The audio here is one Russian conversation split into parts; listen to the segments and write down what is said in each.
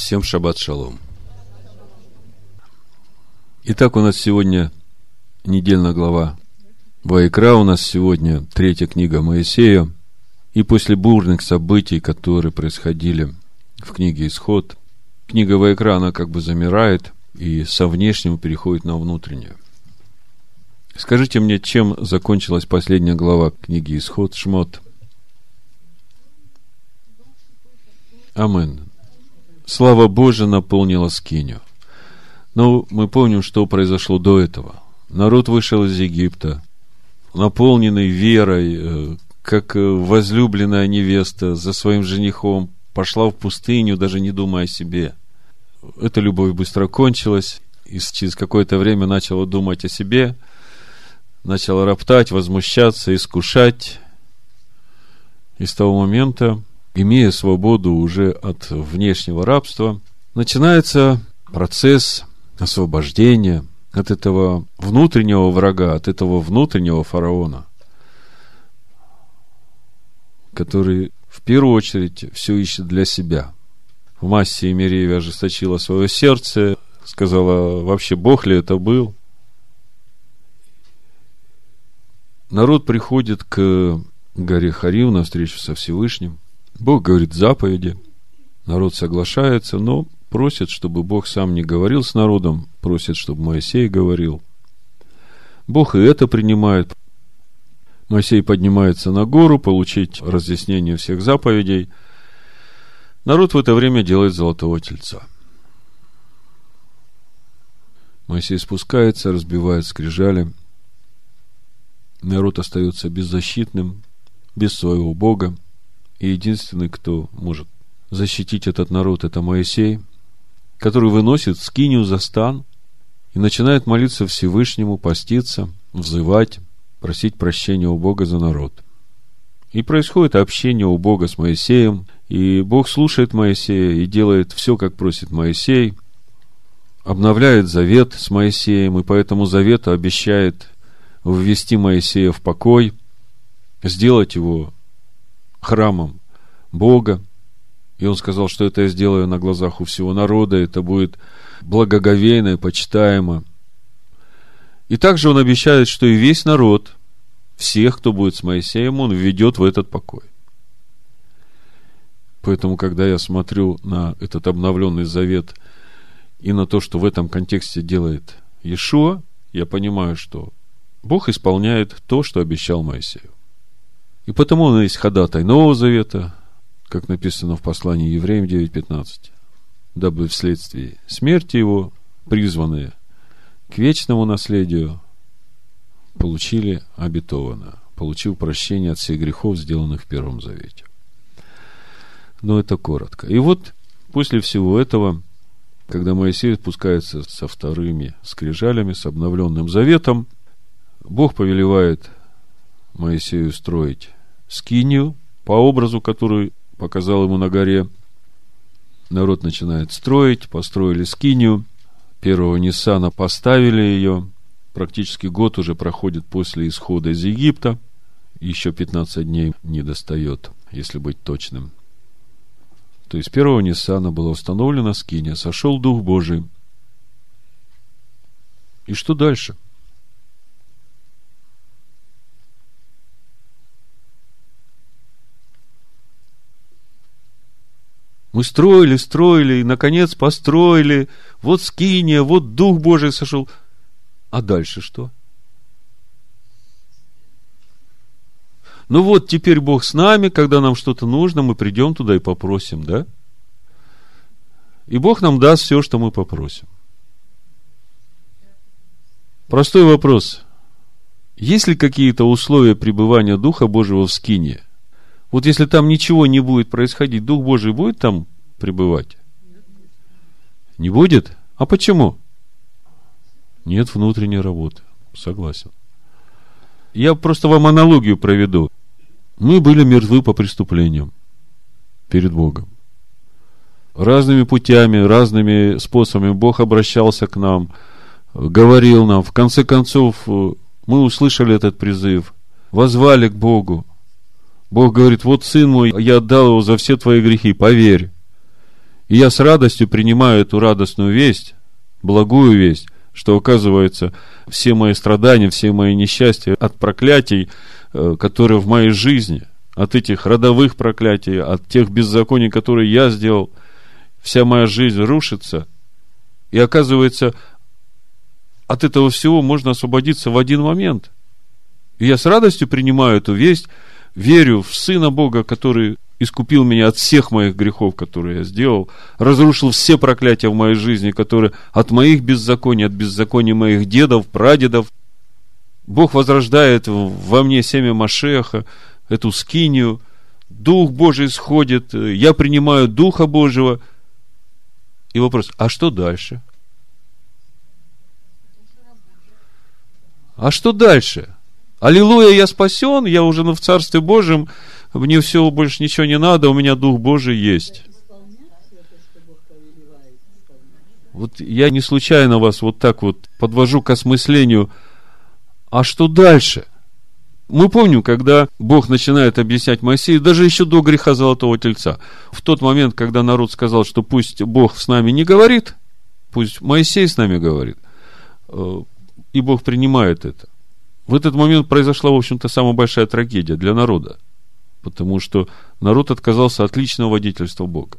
Всем шаббат шалом. Итак, у нас сегодня недельная глава Вайкра. У нас сегодня третья книга Моисея. И после бурных событий, которые происходили в книге Исход, книга Вайкра, она как бы замирает и со внешнего переходит на внутреннее. Скажите мне, чем закончилась последняя глава книги Исход Шмот? Амен. Слава Божия наполнила скиню. Но мы помним, что произошло до этого. Народ вышел из Египта, наполненный верой, э, как возлюбленная невеста за своим женихом, пошла в пустыню, даже не думая о себе. Эта любовь быстро кончилась, и через какое-то время начала думать о себе, начала роптать, возмущаться, искушать. И с того момента имея свободу уже от внешнего рабства, начинается процесс освобождения от этого внутреннего врага, от этого внутреннего фараона, который в первую очередь все ищет для себя. В массе Емереева ожесточила свое сердце, сказала, вообще Бог ли это был? Народ приходит к горе Харим на встречу со Всевышним – Бог говорит заповеди, народ соглашается, но просит, чтобы Бог сам не говорил с народом, просит, чтобы Моисей говорил. Бог и это принимает. Моисей поднимается на гору, получить разъяснение всех заповедей. Народ в это время делает золотого тельца. Моисей спускается, разбивает скрижали. Народ остается беззащитным, без своего Бога. И единственный, кто может защитить этот народ, это Моисей, который выносит скинию за стан и начинает молиться Всевышнему, поститься, взывать, просить прощения у Бога за народ. И происходит общение у Бога с Моисеем, и Бог слушает Моисея и делает все, как просит Моисей, обновляет завет с Моисеем, и по этому завету обещает ввести Моисея в покой, сделать его храмом Бога. И он сказал, что это я сделаю на глазах у всего народа, это будет благоговейно и почитаемо. И также он обещает, что и весь народ, всех, кто будет с Моисеем, он введет в этот покой. Поэтому, когда я смотрю на этот обновленный завет и на то, что в этом контексте делает Иешуа, я понимаю, что Бог исполняет то, что обещал Моисею. И потому он есть ходатай Нового Завета, как написано в послании Евреям 9.15, дабы вследствие смерти его призванные к вечному наследию получили обетованное, получив прощение от всех грехов, сделанных в Первом Завете. Но это коротко. И вот после всего этого, когда Моисей спускается со вторыми скрижалями, с обновленным заветом, Бог повелевает Моисею строить скинию по образу, который показал ему на горе. Народ начинает строить, построили скинию. Первого Ниссана поставили ее. Практически год уже проходит после исхода из Египта. Еще 15 дней не достает, если быть точным. То есть первого Ниссана была установлена скиния, сошел Дух Божий. И что дальше? – Мы строили, строили, и, наконец, построили. Вот скиния, вот Дух Божий сошел. А дальше что? Ну вот, теперь Бог с нами, когда нам что-то нужно, мы придем туда и попросим, да? И Бог нам даст все, что мы попросим. Простой вопрос. Есть ли какие-то условия пребывания Духа Божьего в скине? Вот если там ничего не будет происходить, Дух Божий будет там пребывать? Не будет? А почему? Нет внутренней работы. Согласен. Я просто вам аналогию проведу. Мы были мертвы по преступлениям перед Богом. Разными путями, разными способами Бог обращался к нам, говорил нам. В конце концов, мы услышали этот призыв, возвали к Богу. Бог говорит, вот сын мой, я отдал его за все твои грехи, поверь. И я с радостью принимаю эту радостную весть, благую весть, что, оказывается, все мои страдания, все мои несчастья от проклятий, э, которые в моей жизни, от этих родовых проклятий, от тех беззаконий, которые я сделал, вся моя жизнь рушится. И оказывается, от этого всего можно освободиться в один момент. И я с радостью принимаю эту весть, верю в Сына Бога, который искупил меня от всех моих грехов, которые я сделал, разрушил все проклятия в моей жизни, которые от моих беззаконий, от беззаконий моих дедов, прадедов. Бог возрождает во мне семя Машеха, эту скинию, Дух Божий сходит, я принимаю Духа Божьего. И вопрос, а что дальше? А что дальше? Аллилуйя, я спасен, я уже в Царстве Божьем, мне все больше ничего не надо, у меня Дух Божий есть. Вот я не случайно вас вот так вот подвожу к осмыслению, а что дальше? Мы помним, когда Бог начинает объяснять Моисею, даже еще до греха Золотого Тельца, в тот момент, когда народ сказал, что пусть Бог с нами не говорит, пусть Моисей с нами говорит, э, и Бог принимает это. В этот момент произошла, в общем-то, самая большая трагедия для народа. Потому что народ отказался от личного водительства Бога.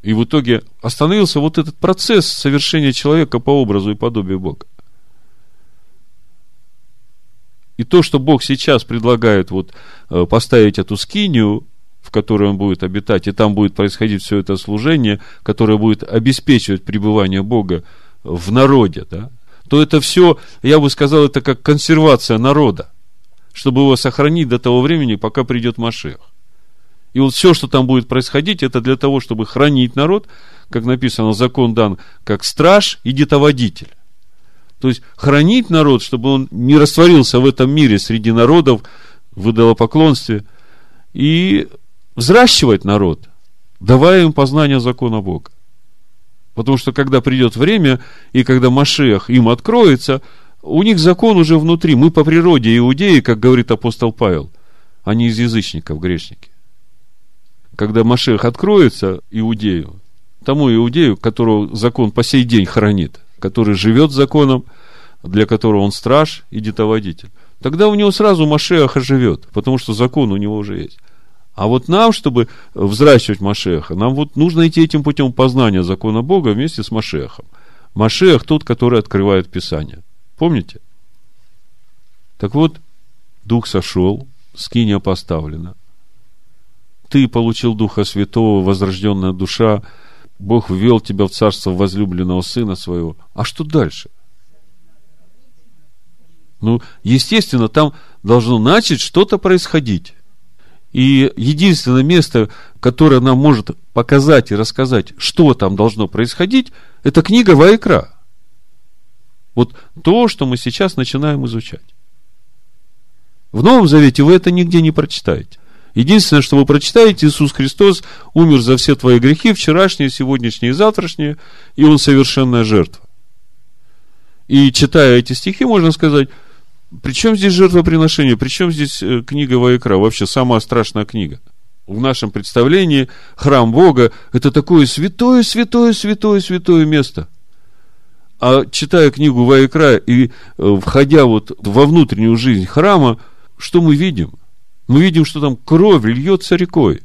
И в итоге остановился вот этот процесс совершения человека по образу и подобию Бога. И то, что Бог сейчас предлагает вот э, поставить эту скинию, в которой он будет обитать, и там будет происходить все это служение, которое будет обеспечивать пребывание Бога в народе, да, то это все, я бы сказал, это как консервация народа, чтобы его сохранить до того времени, пока придет Машех. И вот все, что там будет происходить, это для того, чтобы хранить народ, как написано, закон дан как страж и детоводитель. То есть хранить народ, чтобы он не растворился в этом мире среди народов, в идолопоклонстве, и взращивать народ, давая им познание закона Бога. Потому что когда придет время, и когда Машех им откроется, у них закон уже внутри. Мы по природе иудеи, как говорит апостол Павел, они из язычников, грешники. Когда Машех откроется иудею, тому иудею, которого закон по сей день хранит, который живет законом, для которого он страж и детоводитель, тогда у него сразу Машех оживет, потому что закон у него уже есть. А вот нам, чтобы взращивать Машеха, нам вот нужно идти этим путем познания закона Бога вместе с Машехом. Машех тот, который открывает Писание. Помните? Так вот, Дух сошел, скиния поставлена. Ты получил Духа Святого, возрожденная душа, Бог ввел тебя в царство возлюбленного Сына Своего. А что дальше? Ну, естественно, там должно начать что-то происходить. И единственное место, которое нам может показать и рассказать, что там должно происходить, это книга Вайкра. Вот то, что мы сейчас начинаем изучать. В Новом Завете вы это нигде не прочитаете. Единственное, что вы прочитаете, Иисус Христос умер за все твои грехи, вчерашние, сегодняшние и завтрашние, и Он совершенная жертва. И читая эти стихи, можно сказать, причем здесь жертвоприношение? Причем здесь э, книга Ваикра? Вообще самая страшная книга. В нашем представлении храм Бога – это такое святое, святое, святое, святое место. А читая книгу Ваикра и э, входя вот во внутреннюю жизнь храма, что мы видим? Мы видим, что там кровь льется рекой.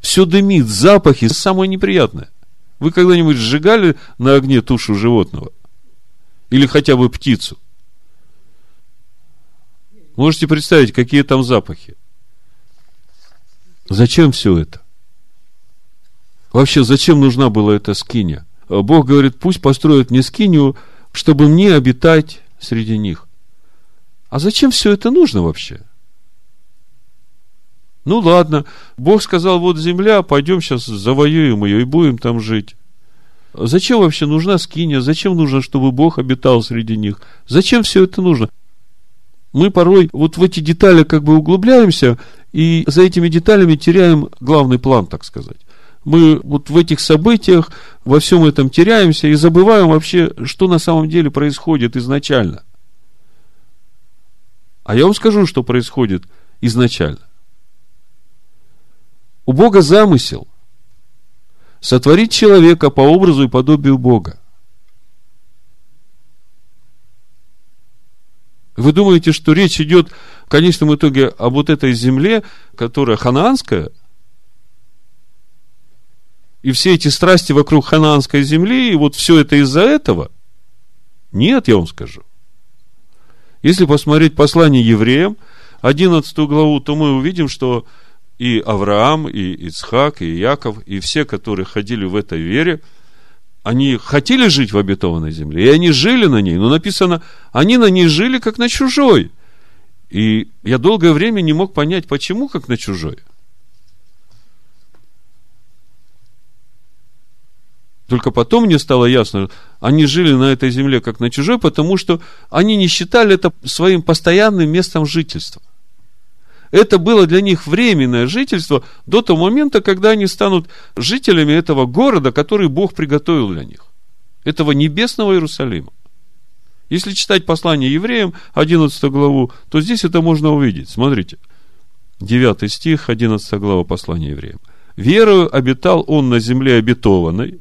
Все дымит, запахи, самое неприятное. Вы когда-нибудь сжигали на огне тушу животного? Или хотя бы птицу? Можете представить, какие там запахи. Зачем все это? Вообще, зачем нужна была эта скиня? Бог говорит, пусть построят мне скинию, чтобы мне обитать среди них. А зачем все это нужно вообще? Ну ладно, Бог сказал, вот земля, пойдем сейчас завоюем ее и будем там жить. Зачем вообще нужна скиния? Зачем нужно, чтобы Бог обитал среди них? Зачем все это нужно? Мы порой вот в эти детали как бы углубляемся, и за этими деталями теряем главный план, так сказать. Мы вот в этих событиях, во всем этом теряемся и забываем вообще, что на самом деле происходит изначально. А я вам скажу, что происходит изначально. У Бога замысел сотворить человека по образу и подобию Бога. Вы думаете, что речь идет в конечном итоге об вот этой земле, которая ханаанская, и все эти страсти вокруг ханаанской земли, и вот все это из-за этого? Нет, я вам скажу. Если посмотреть послание евреям, 11 главу, то мы увидим, что и Авраам, и Ицхак, и Яков, и все, которые ходили в этой вере, они хотели жить в обетованной земле, и они жили на ней, но написано, они на ней жили как на чужой. И я долгое время не мог понять, почему как на чужой. Только потом мне стало ясно, они жили на этой земле как на чужой, потому что они не считали это своим постоянным местом жительства. Это было для них временное жительство до того момента, когда они станут жителями этого города, который Бог приготовил для них. Этого небесного Иерусалима. Если читать послание евреям, 11 главу, то здесь это можно увидеть. Смотрите. 9 стих, 11 глава послания евреям. «Верою обитал он на земле обетованной,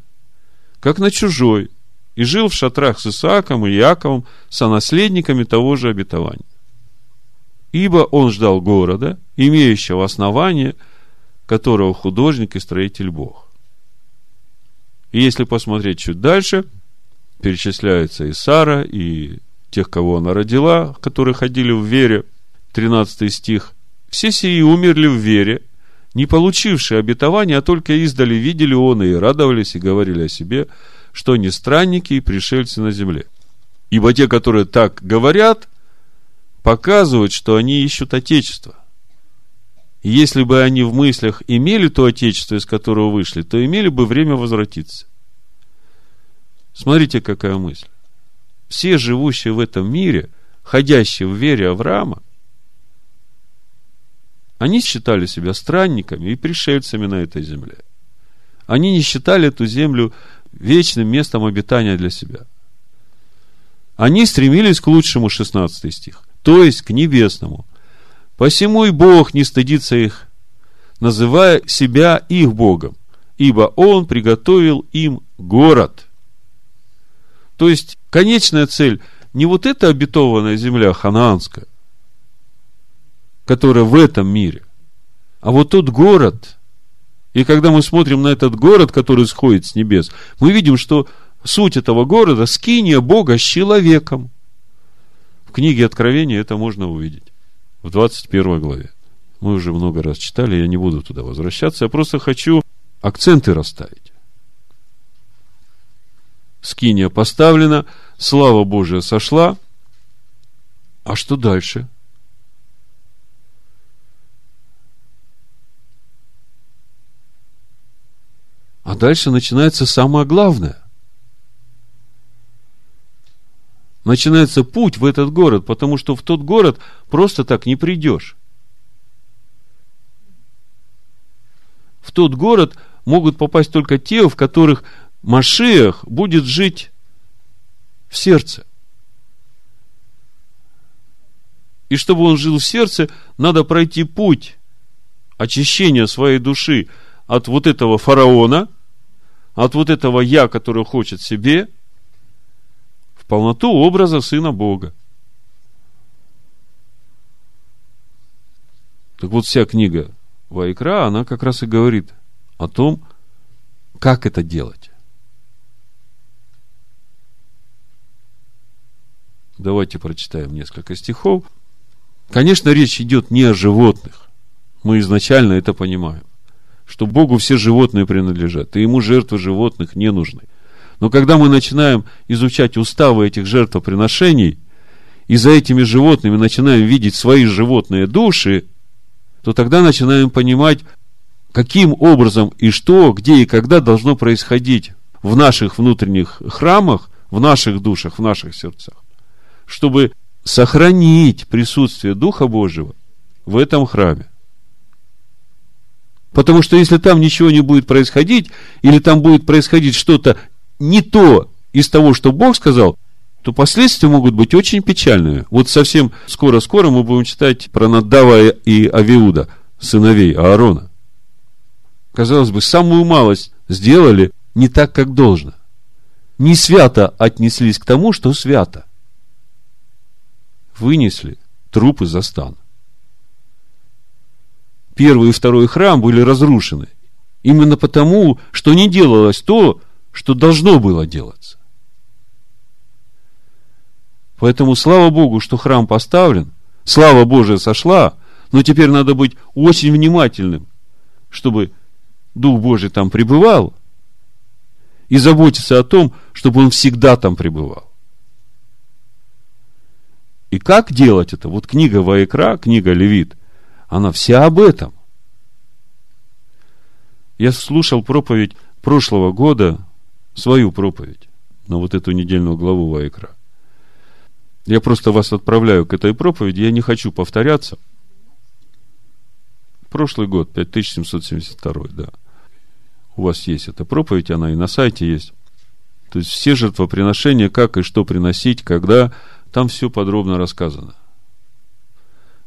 как на чужой, и жил в шатрах с Исааком и Яковом, сонаследниками того же обетования. Ибо он ждал города, имеющего основание, которого художник и строитель Бог. И если посмотреть чуть дальше, перечисляется и Сара, и тех, кого она родила, которые ходили в вере, 13 стих. Все сии умерли в вере, не получившие обетования, а только издали видели он и радовались, и говорили о себе, что они странники и пришельцы на земле. Ибо те, которые так говорят, показывают, что они ищут Отечество. И если бы они в мыслях имели то Отечество, из которого вышли, то имели бы время возвратиться. Смотрите, какая мысль. Все живущие в этом мире, ходящие в вере Авраама, они считали себя странниками и пришельцами на этой земле. Они не считали эту землю вечным местом обитания для себя. Они стремились к лучшему, 16 стих, то есть к небесному. Посему и Бог не стыдится их, называя себя их Богом, ибо Он приготовил им город. То есть, конечная цель не вот эта обетованная земля ханаанская, которая в этом мире. А вот тот город, и когда мы смотрим на этот город, который сходит с небес, мы видим, что суть этого города – скиния Бога с человеком. В книге Откровения это можно увидеть. В 21 главе. Мы уже много раз читали, я не буду туда возвращаться. Я просто хочу акценты расставить. Скиния поставлена, слава Божия сошла. А что дальше? – А дальше начинается самое главное. Начинается путь в этот город, потому что в тот город просто так не придешь. В тот город могут попасть только те, в которых Машиах будет жить в сердце. И чтобы он жил в сердце, надо пройти путь очищения своей души от вот этого фараона, от вот этого я, который хочет себе, полноту образа Сына Бога. Так вот, вся книга Вайкра, она как раз и говорит о том, как это делать. Давайте прочитаем несколько стихов. Конечно, речь идет не о животных. Мы изначально это понимаем что Богу все животные принадлежат, и ему жертвы животных не нужны. Но когда мы начинаем изучать уставы этих жертвоприношений, и за этими животными начинаем видеть свои животные души, то тогда начинаем понимать, каким образом и что, где и когда должно происходить в наших внутренних храмах, в наших душах, в наших сердцах, чтобы сохранить присутствие Духа Божьего в этом храме. Потому что если там ничего не будет происходить, или там будет происходить что-то не то из того, что Бог сказал, то последствия могут быть очень печальными. Вот совсем скоро-скоро мы будем читать про Надава и Авиуда, сыновей Аарона. казалось бы, самую малость сделали не так, как должно. Не свято отнеслись к тому, что свято. Вынесли трупы за стан. Первый и второй храм были разрушены. Именно потому, что не делалось то, что должно было делаться. Поэтому слава Богу, что храм поставлен, слава Божия сошла, но теперь надо быть очень внимательным, чтобы Дух Божий там пребывал, и заботиться о том, чтобы он всегда там пребывал. И как делать это? Вот книга Ваикра, книга Левит, она вся об этом. Я слушал проповедь прошлого года, свою проповедь, на вот эту недельную главу Ваикра. Я просто вас отправляю к этой проповеди, я не хочу повторяться. Прошлый год, 5772, да. У вас есть эта проповедь, она и на сайте есть. То есть все жертвоприношения, как и что приносить, когда, там все подробно рассказано.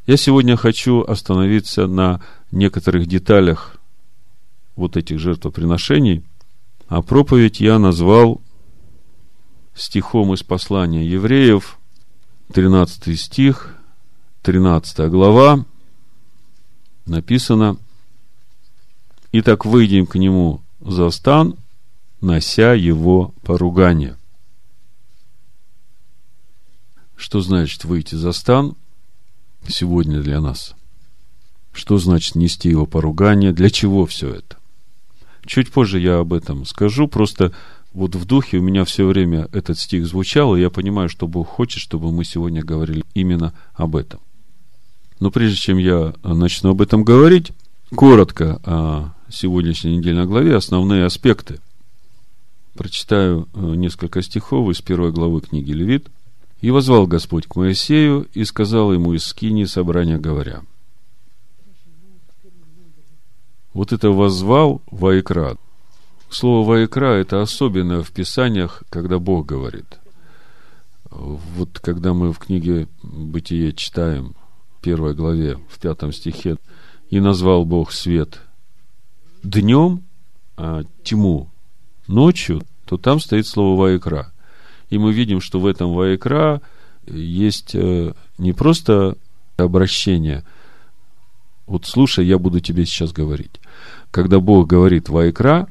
Я сегодня хочу остановиться на некоторых деталях вот этих жертвоприношений, а проповедь я назвал стихом из послания евреев, 13 стих, 13 глава, написано, «Итак, выйдем к нему за стан, нося его поругание». Что значит выйти за стан сегодня для нас? Что значит нести его поругание? Для чего все это? Чуть позже я об этом скажу, просто вот в духе у меня все время этот стих звучал, и я понимаю, что Бог хочет, чтобы мы сегодня говорили именно об этом. Но прежде чем я начну об этом говорить, коротко о сегодняшней недельной главе основные аспекты. Прочитаю э, несколько стихов из первой главы книги Левит. «И возвал Господь к Моисею и сказал ему из скини собрания, говоря, вот это возвал Ваикра. Слово Ваикра – это особенное в Писаниях, когда Бог говорит. Вот когда мы в книге Бытие читаем, в первой главе, в пятом стихе, «И назвал Бог свет днем, а тьму ночью», то там стоит слово Ваикра. И мы видим, что в этом Ваикра есть э, не просто обращение – вот слушай, я буду тебе сейчас говорить. Когда Бог говорит «Ваикра»,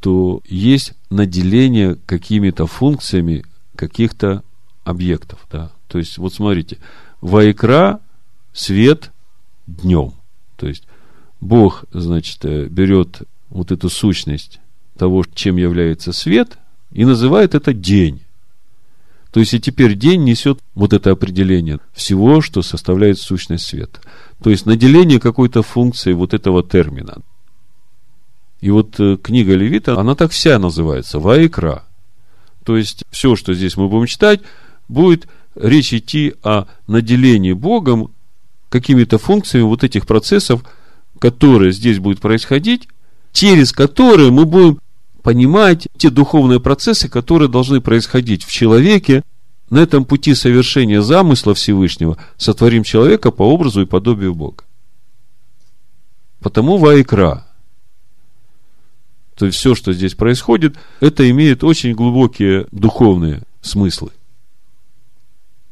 то есть наделение какими-то функциями каких-то объектов. Да? То есть, вот смотрите, «Ваикра» – свет днем. То есть, Бог, значит, э, берет вот эту сущность того, чем является свет, и называет это день. То есть и теперь день несет вот это определение всего, что составляет сущность света. То есть наделение какой-то функцией вот этого термина. И вот э, книга Левита, она так вся называется, Ваикра. То есть все, что здесь мы будем читать, будет речь идти о наделении Богом какими-то функциями вот этих процессов, которые здесь будут происходить, через которые мы будем понимать те духовные процессы, которые должны происходить в человеке на этом пути совершения замысла Всевышнего, сотворим человека по образу и подобию Бога. Потому Вайкра. То есть все, что здесь происходит, это имеет очень глубокие духовные смыслы.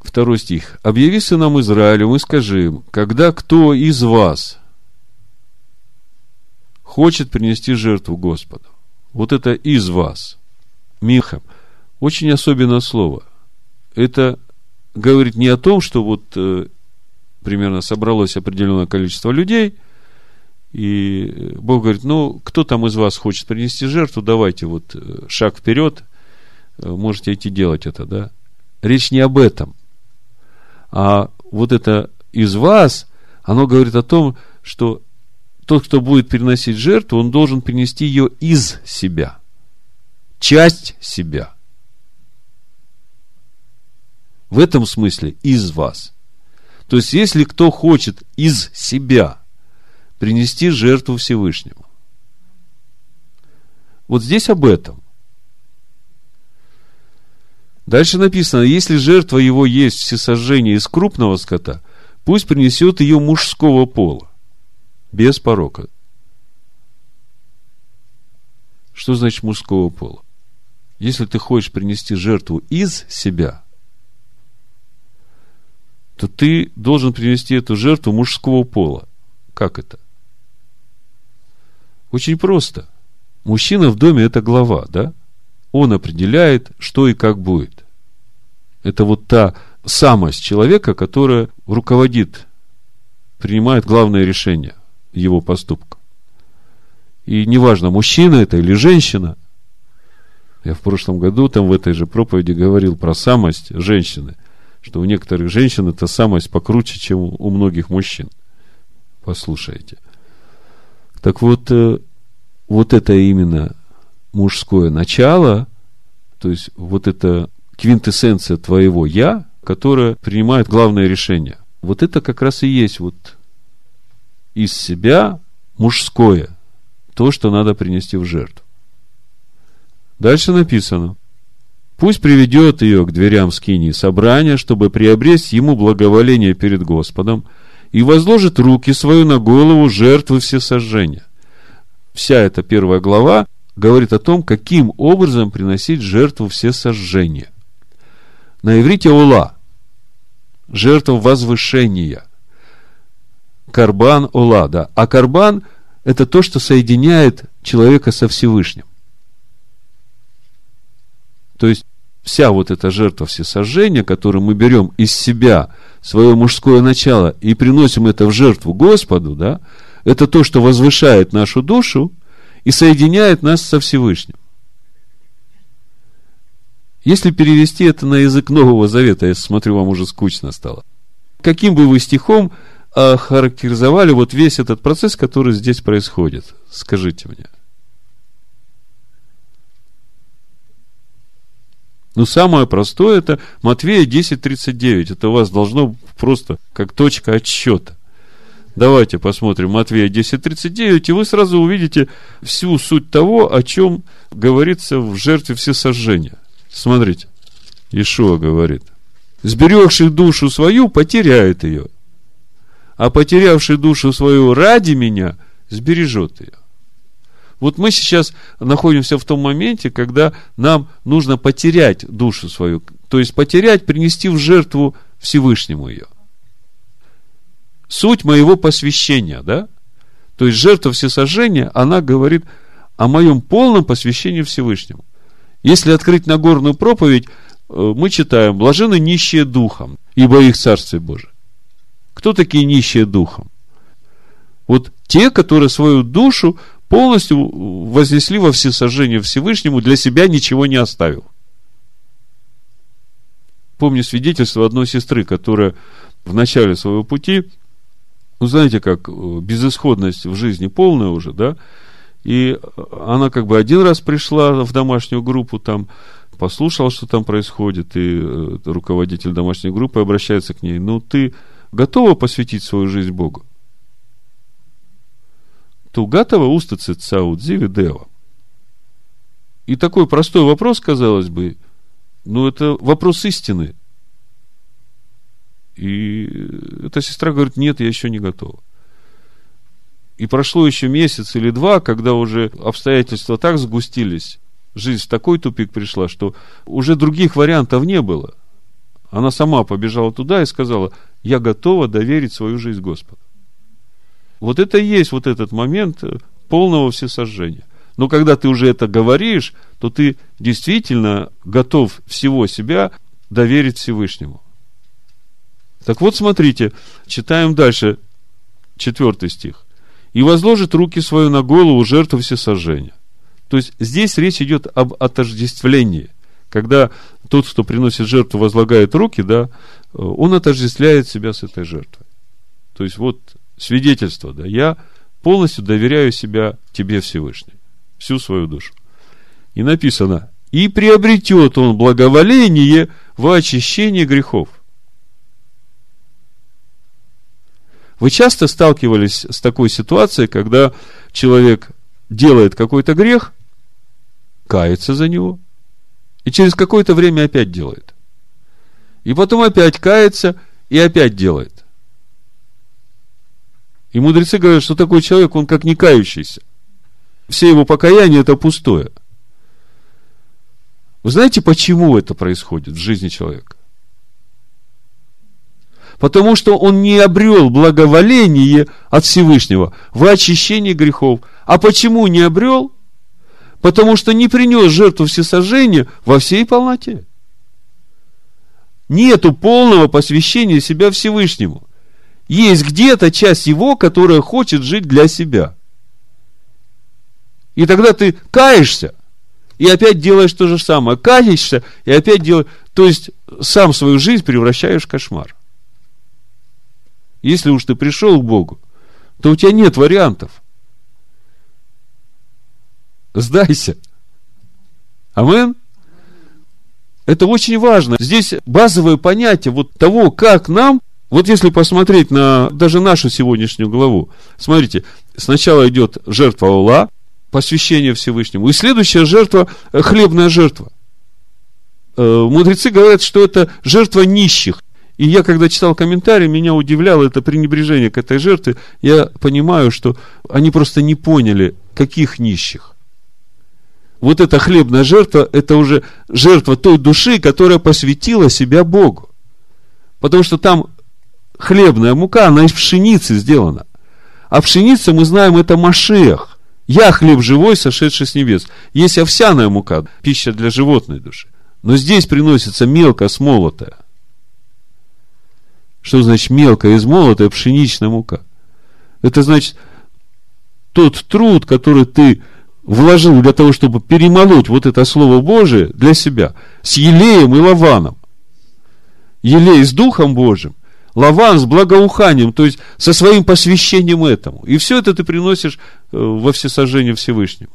Второй стих. «Объяви сынам Израилю и скажи им, когда кто из вас хочет принести жертву Господу, вот это из вас. Миха. Очень особенное слово. Это говорит не о том, что вот э, примерно собралось определенное количество людей, и Бог говорит, ну, кто там из вас хочет принести жертву, давайте вот э, шаг вперед, э, можете идти делать это, да. Речь не об этом. А вот это из вас, оно говорит о том, что тот, кто будет переносить жертву, он должен принести ее из себя. Часть себя. В этом смысле из вас. То есть, если кто хочет из себя принести жертву Всевышнему. Вот здесь об этом. Дальше написано, если жертва его есть всесожжение из крупного скота, пусть принесет ее мужского пола без порока. Что значит мужского пола? Если ты хочешь принести жертву из себя, то ты должен принести эту жертву мужского пола. Как это? Очень просто. Мужчина в доме – это глава, да? Он определяет, что и как будет. Это вот та самость человека, которая руководит, принимает главное решение его поступка. И неважно, мужчина это или женщина. Я в прошлом году там в этой же проповеди говорил про самость женщины, что у некоторых женщин эта самость покруче, чем у многих мужчин. Послушайте. Так вот, э, вот это именно мужское начало, то есть вот это квинтэссенция твоего «я», которая принимает главное решение. Вот это как раз и есть вот из себя мужское, то, что надо принести в жертву. Дальше написано. Пусть приведет ее к дверям скинии собрания, чтобы приобрести ему благоволение перед Господом, и возложит руки свою на голову жертвы всесожжения. Вся эта первая глава говорит о том, каким образом приносить жертву всесожжения. На иврите ула – жертва возвышения. Карбан ула, да. А карбан – это то, что соединяет человека со Всевышним. То есть, вся вот эта жертва всесожжения, которую мы берем из себя, свое мужское начало, и приносим это в жертву Господу, да, это то, что возвышает нашу душу и соединяет нас со Всевышним. Если перевести это на язык Нового Завета, я смотрю, вам уже скучно стало. Каким бы вы стихом охарактеризовали вот весь этот процесс, который здесь происходит? Скажите мне. Ну, самое простое это Матвея 10.39. Это у вас должно просто как точка отсчета. Давайте посмотрим Матвея 10.39, и вы сразу увидите всю суть того, о чем говорится в жертве всесожжения. Смотрите, Ишуа говорит, сберегший душу свою, потеряет ее, а потерявший душу свою ради меня, сбережет ее. Вот мы сейчас находимся в том моменте, когда нам нужно потерять душу свою, то есть потерять, принести в жертву Всевышнему ее. Суть моего посвящения, да? То есть жертва всесожжения, она говорит о моем полном посвящении Всевышнему. Если открыть Нагорную проповедь, э, мы читаем, блажены нищие духом, ибо их Царствие Божие. Кто такие нищие духом? Вот те, которые свою душу полностью вознесли во всесожжение Всевышнему, для себя ничего не оставил. Помню свидетельство одной сестры, которая в начале своего пути, ну, знаете, как э, безысходность в жизни полная уже, да, и она как бы один раз пришла в домашнюю группу, там послушала, что там происходит, и э, руководитель домашней группы обращается к ней, ну, ты готова посвятить свою жизнь Богу? То готова устаться цаудзиви дева. И такой простой вопрос, казалось бы, ну, это вопрос истины. И эта сестра говорит, нет, я еще не готова. И прошло еще месяц или два, когда уже обстоятельства так сгустились, жизнь в такой тупик пришла, что уже других вариантов не было. Она сама побежала туда и сказала, я готова доверить свою жизнь Господу. Вот это и есть вот этот момент полного всесожжения. Но когда ты уже это говоришь, то ты действительно готов всего себя доверить Всевышнему. Так вот, смотрите, читаем дальше, четвертый стих и возложит руки свою на голову жертвы всесожжения. То есть здесь речь идет об отождествлении. Когда тот, кто приносит жертву, возлагает руки, да, он отождествляет себя с этой жертвой. То есть вот свидетельство, да, я полностью доверяю себя тебе, Всевышний, всю свою душу. И написано, и приобретет он благоволение в очищении грехов. Вы часто сталкивались с такой ситуацией, когда человек делает какой-то грех, кается за него, и через какое-то время опять делает. И потом опять кается и опять делает. И мудрецы говорят, что такой человек, он как не кающийся. все его покаяние это пустое. Вы знаете, почему это происходит в жизни человека? Потому что он не обрел благоволение от Всевышнего в очищении грехов. А почему не обрел? Потому что не принес жертву всесожжения во всей полноте. Нету полного посвящения себя Всевышнему. Есть где-то часть его, которая хочет жить для себя. И тогда ты каешься, и опять делаешь то же самое. Каешься, и опять делаешь. То есть, сам свою жизнь превращаешь в кошмар. Если уж ты пришел к Богу, то у тебя нет вариантов. Сдайся. Амен. Это очень важно. Здесь базовое понятие вот того, как нам, вот если посмотреть на даже нашу сегодняшнюю главу, смотрите, сначала идет жертва Ола, посвящение Всевышнему, и следующая жертва – хлебная жертва. Э, мудрецы говорят, что это жертва нищих. И я, когда читал комментарии, меня удивляло это пренебрежение к этой жертве. Я понимаю, что они просто не поняли, каких нищих. Вот эта хлебная жертва, это уже жертва той души, которая посвятила себя Богу. Потому что там хлебная мука, она из пшеницы сделана. А пшеница, мы знаем, это Машех. Я хлеб живой, сошедший с небес. Есть овсяная мука, пища для животной души. Но здесь приносится мелко смолотая – что значит мелкая измолотая пшеничная мука? Это значит тот труд, который ты вложил для того, чтобы перемолоть вот это Слово Божие для себя с елеем и лаваном. Елей с Духом Божьим, лаван с благоуханием, то есть со своим посвящением этому. И все это ты приносишь э, во всесожжение Всевышнему.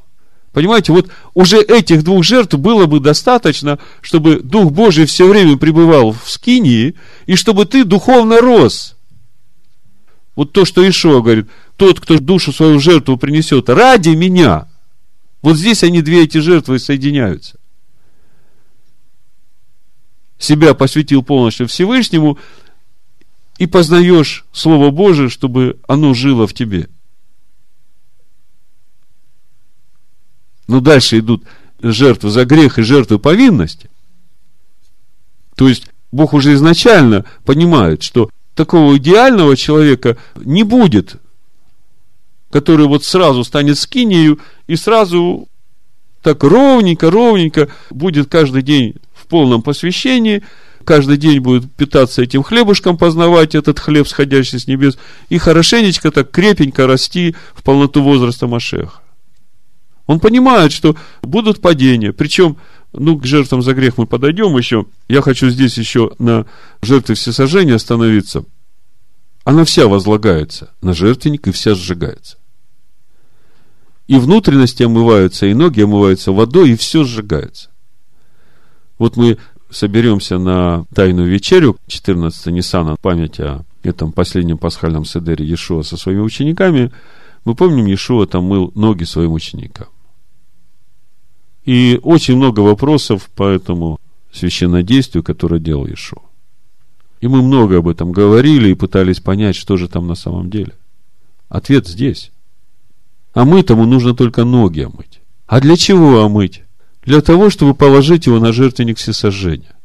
Понимаете, вот уже этих двух жертв было бы достаточно, чтобы Дух Божий все время пребывал в скинии, и чтобы ты духовно рос. Вот то, что Ишуа говорит, тот, кто душу свою жертву принесет ради меня, вот здесь они две эти жертвы соединяются. Себя посвятил полностью Всевышнему, и познаешь Слово Божие, чтобы оно жило в тебе – Но дальше идут жертвы за грех и жертвы повинности. То есть Бог уже изначально понимает, что такого идеального человека не будет, который вот сразу станет скинею и сразу так ровненько, ровненько будет каждый день в полном посвящении, каждый день будет питаться этим хлебушком, познавать этот хлеб, сходящий с небес, и хорошенечко так крепенько расти в полноту возраста Машеха. Он понимает, что будут падения. Причем, ну, к жертвам за грех мы подойдем еще. Я хочу здесь еще на жертве всесожжения остановиться. Она вся возлагается на жертвенник и вся сжигается. И внутренности омываются, и ноги омываются водой, и все сжигается. Вот мы соберемся на тайную вечерю 14 Ниссана, память о этом последнем пасхальном седере Иешуа со своими учениками. Мы помним, Иешуа там мыл ноги своим ученикам. И очень много вопросов по этому священнодействию, которое делал Ишуа. И мы много об этом говорили и пытались понять, что же там на самом деле. Ответ здесь. А мытому нужно только ноги омыть. А для чего омыть? Для того, чтобы положить его на жертвенник всесожжения.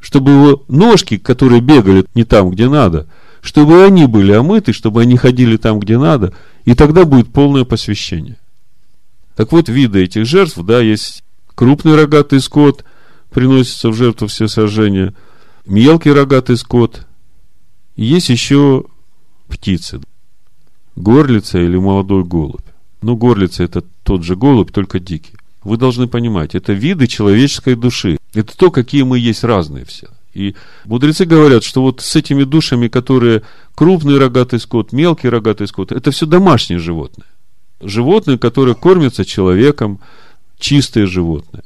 Чтобы его ножки, которые бегали не там, где надо, чтобы они были омыты, чтобы они ходили там, где надо, и тогда будет полное посвящение. Так вот, виды этих жертв, да, есть крупный рогатый скот, приносится в жертву все сожжения, мелкий рогатый скот, есть еще птицы, горлица или молодой голубь. Ну, горлица это тот же голубь, только дикий. Вы должны понимать, это виды человеческой души. Это то, какие мы есть разные все. И мудрецы говорят, что вот с этими душами, которые крупный рогатый скот, мелкий рогатый скот, это все домашние животные животные, которые кормятся человеком, чистые животные.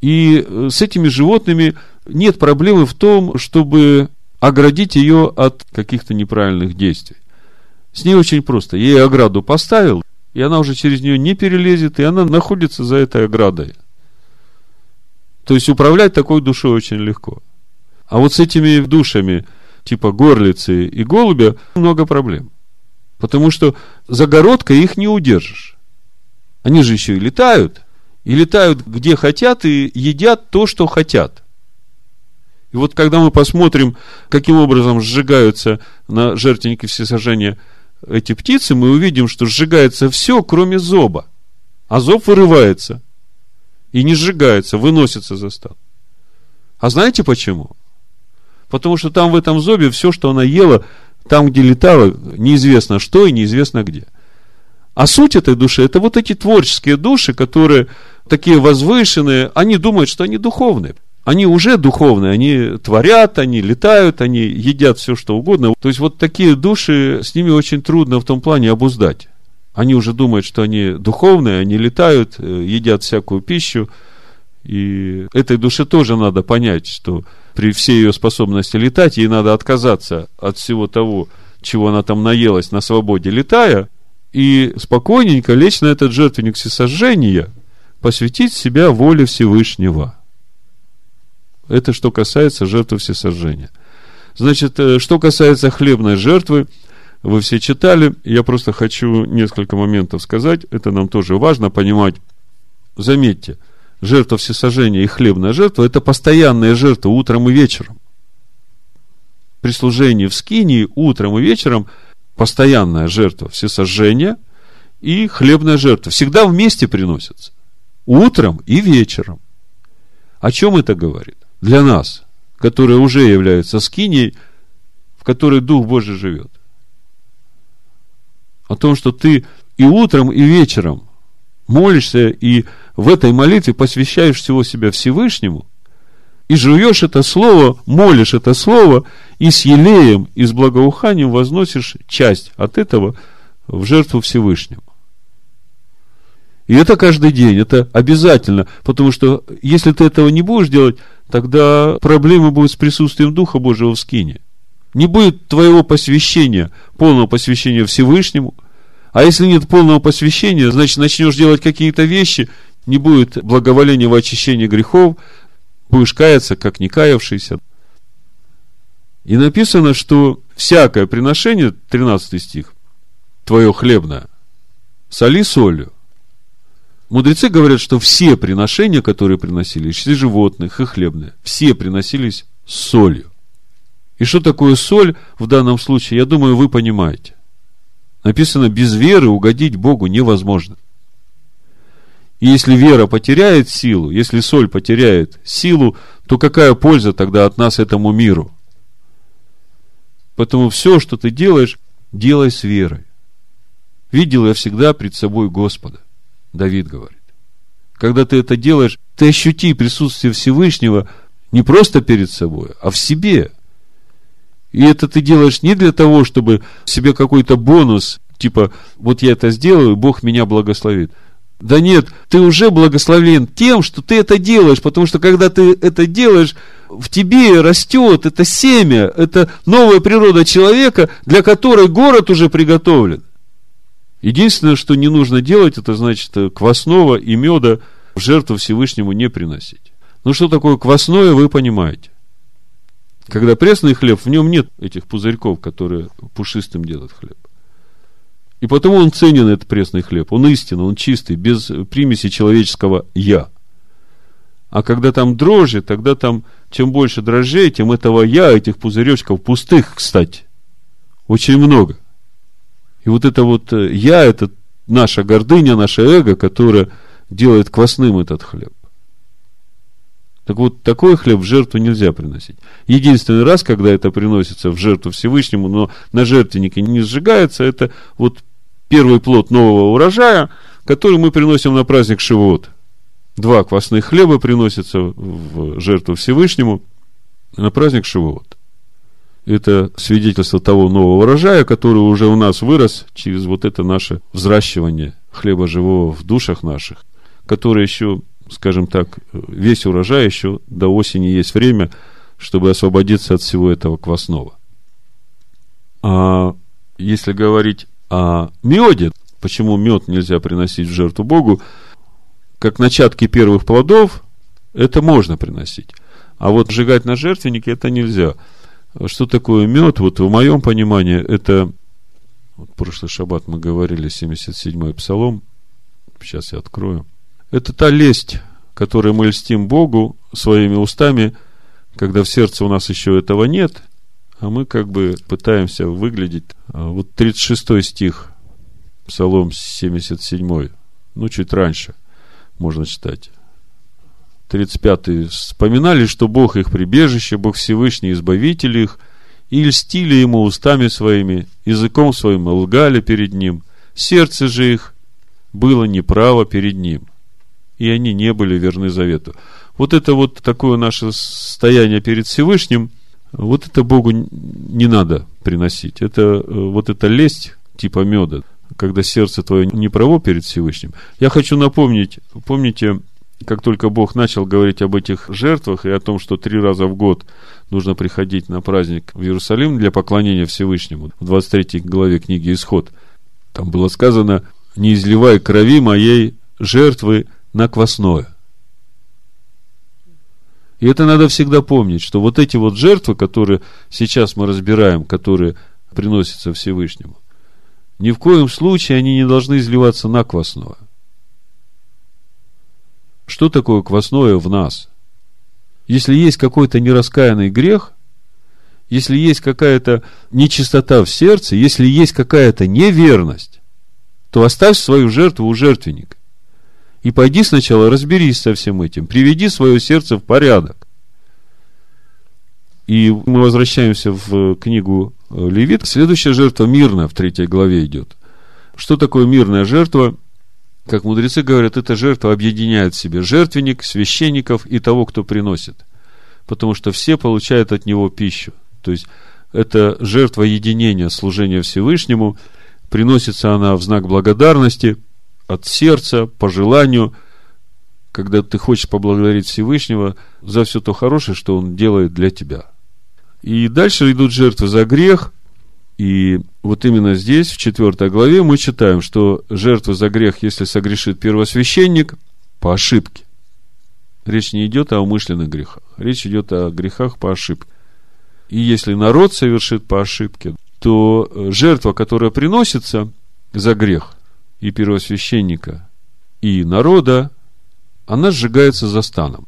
И э, с этими животными нет проблемы в том, чтобы оградить ее от каких-то неправильных действий. С ней очень просто. Ей ограду поставил, и она уже через нее не перелезет, и она находится за этой оградой. То есть управлять такой душой очень легко. А вот с этими душами, типа горлицы и голубя, много проблем. Потому что загородкой их не удержишь. Они же еще и летают. И летают где хотят, и едят то, что хотят. И вот когда мы посмотрим, каким образом сжигаются на жертвеннике всесожжения эти птицы, мы увидим, что сжигается все, кроме зоба. А зоб вырывается и не сжигается, выносится за стан. А знаете почему? Потому что там в этом зобе все, что она ела, там, где летала, неизвестно что и неизвестно где. А суть этой души, это вот эти творческие души, которые такие возвышенные, они думают, что они духовные. Они уже духовные, они творят, они летают, они едят все, что угодно. То есть, вот такие души, с ними очень трудно в том плане обуздать. Они уже думают, что они духовные, они летают, э, едят всякую пищу. И этой душе тоже надо понять, что при всей ее способности летать, ей надо отказаться от всего того, чего она там наелась на свободе летая, и спокойненько лечь на этот жертвенник всесожжения, посвятить себя воле Всевышнего – это что касается жертвы всесожжения. Значит, э, что касается хлебной жертвы, вы все читали, я просто хочу несколько моментов сказать, это нам тоже важно понимать. Заметьте, жертва всесожжения и хлебная жертва – это постоянная жертва утром и вечером. При служении в скинии утром и вечером постоянная жертва всесожжения и хлебная жертва всегда вместе приносятся. Утром и вечером. О чем это говорит? Для нас, которая уже является скиней, в которой Дух Божий живет. О том, что ты и утром, и вечером молишься, и в этой молитве посвящаешь всего себя Всевышнему, и жуешь это слово, молишь это слово, и с елеем, и с благоуханием возносишь часть от этого в жертву Всевышнему. И это каждый день, это обязательно, потому что если ты этого не будешь делать, тогда проблема будет с присутствием Духа Божьего в скине. Не будет твоего посвящения, полного посвящения Всевышнему. А если нет полного посвящения, значит, начнешь делать какие-то вещи, не будет благоволения в очищении грехов, будешь каяться, как не каявшийся. И написано, что всякое приношение, 13 стих, твое хлебное, соли солью. Мудрецы говорят, что все приношения, которые приносились, и животных, и хлебные, все приносились солью. И что такое соль в данном случае, я думаю, вы понимаете. Написано, без веры угодить Богу невозможно. И если вера потеряет силу, если соль потеряет силу, то какая польза тогда от нас этому миру? Поэтому все, что ты делаешь, делай с верой. Видел я всегда пред собой Господа. Давид говорит. Когда ты это делаешь, ты ощути присутствие Всевышнего не просто перед собой, а в себе. И это ты делаешь не для того, чтобы себе какой-то бонус, типа, вот я это сделаю, Бог меня благословит. Да нет, ты уже благословен тем, что ты это делаешь, потому что когда ты это делаешь, в тебе растет это семя, это новая природа человека, для которой город уже приготовлен. Единственное, что не нужно делать, это значит квасного и меда в жертву Всевышнему не приносить. Ну, что такое квасное, вы понимаете. Когда пресный хлеб, в нем нет этих пузырьков, которые пушистым делают хлеб. И потому он ценен, этот пресный хлеб. Он истинный, он чистый, без примеси человеческого «я». А когда там дрожжи, тогда там, чем больше дрожжей, тем этого «я», этих пузыречков, пустых, кстати, очень много. И вот это вот э, я, это наша гордыня, наше эго, которое делает квасным этот хлеб. Так вот, такой хлеб в жертву нельзя приносить. Единственный раз, когда это приносится в жертву Всевышнему, но на жертвеннике не сжигается, это вот первый плод нового урожая, который мы приносим на праздник Шивот. Два квасных хлеба приносятся в жертву Всевышнему на праздник Шивот это свидетельство того нового урожая, который уже у нас вырос через вот это наше взращивание хлеба живого в душах наших, которое еще, скажем так, весь урожай еще до осени есть время, чтобы освободиться от всего этого квасного. А если говорить о меде, почему мед нельзя приносить в жертву Богу, как начатки первых плодов, это можно приносить. А вот сжигать на жертвеннике это нельзя – что такое мед? Вот в моем понимании это Вот прошлый шаббат мы говорили 77-й псалом. Сейчас я открою. Это та лесть, которой мы льстим Богу своими устами, когда в сердце у нас еще этого нет, а мы как бы пытаемся выглядеть. А вот 36 стих, Псалом 77, ну, чуть раньше можно читать. 35 вспоминали, что Бог их прибежище, Бог Всевышний, Избавитель их, и льстили ему устами своими, языком своим лгали перед ним, сердце же их было неправо перед ним, и они не были верны завету. Вот это вот такое наше состояние перед Всевышним, вот это Богу не надо приносить. Это э, вот эта лесть типа меда, когда сердце твое неправо перед Всевышним. Я хочу напомнить, помните, как только Бог начал говорить об этих жертвах и о том, что три раза в год нужно приходить на праздник в Иерусалим для поклонения Всевышнему, в 23 главе книги Исход, там было сказано, не изливай крови моей жертвы на квасное. И это надо всегда помнить, что вот эти вот жертвы, которые сейчас мы разбираем, которые приносятся Всевышнему, ни в коем случае они не должны изливаться на квасное. Что такое квасное в нас? Если есть какой-то нераскаянный грех, если есть какая-то нечистота в сердце, если есть какая-то неверность, то оставь свою жертву у жертвенника. И пойди сначала разберись со всем этим, приведи свое сердце в порядок. И мы возвращаемся в книгу Левит. Следующая жертва мирная в третьей главе идет. Что такое мирная жертва? Как мудрецы говорят, эта жертва объединяет в себе жертвенник, священников и того, кто приносит. Потому что все получают от него пищу. То есть, это жертва единения, служения Всевышнему. Приносится она в знак благодарности от сердца, по желанию, когда ты хочешь поблагодарить Всевышнего за все то хорошее, что Он делает для тебя. И дальше идут жертвы за грех, и вот именно здесь, в 4 главе, мы читаем, что жертва за грех, если согрешит первосвященник, по ошибке. Речь не идет о умышленных грехах. Речь идет о грехах по ошибке. И если народ совершит по ошибке, то жертва, которая приносится за грех и первосвященника, и народа, она сжигается за станом.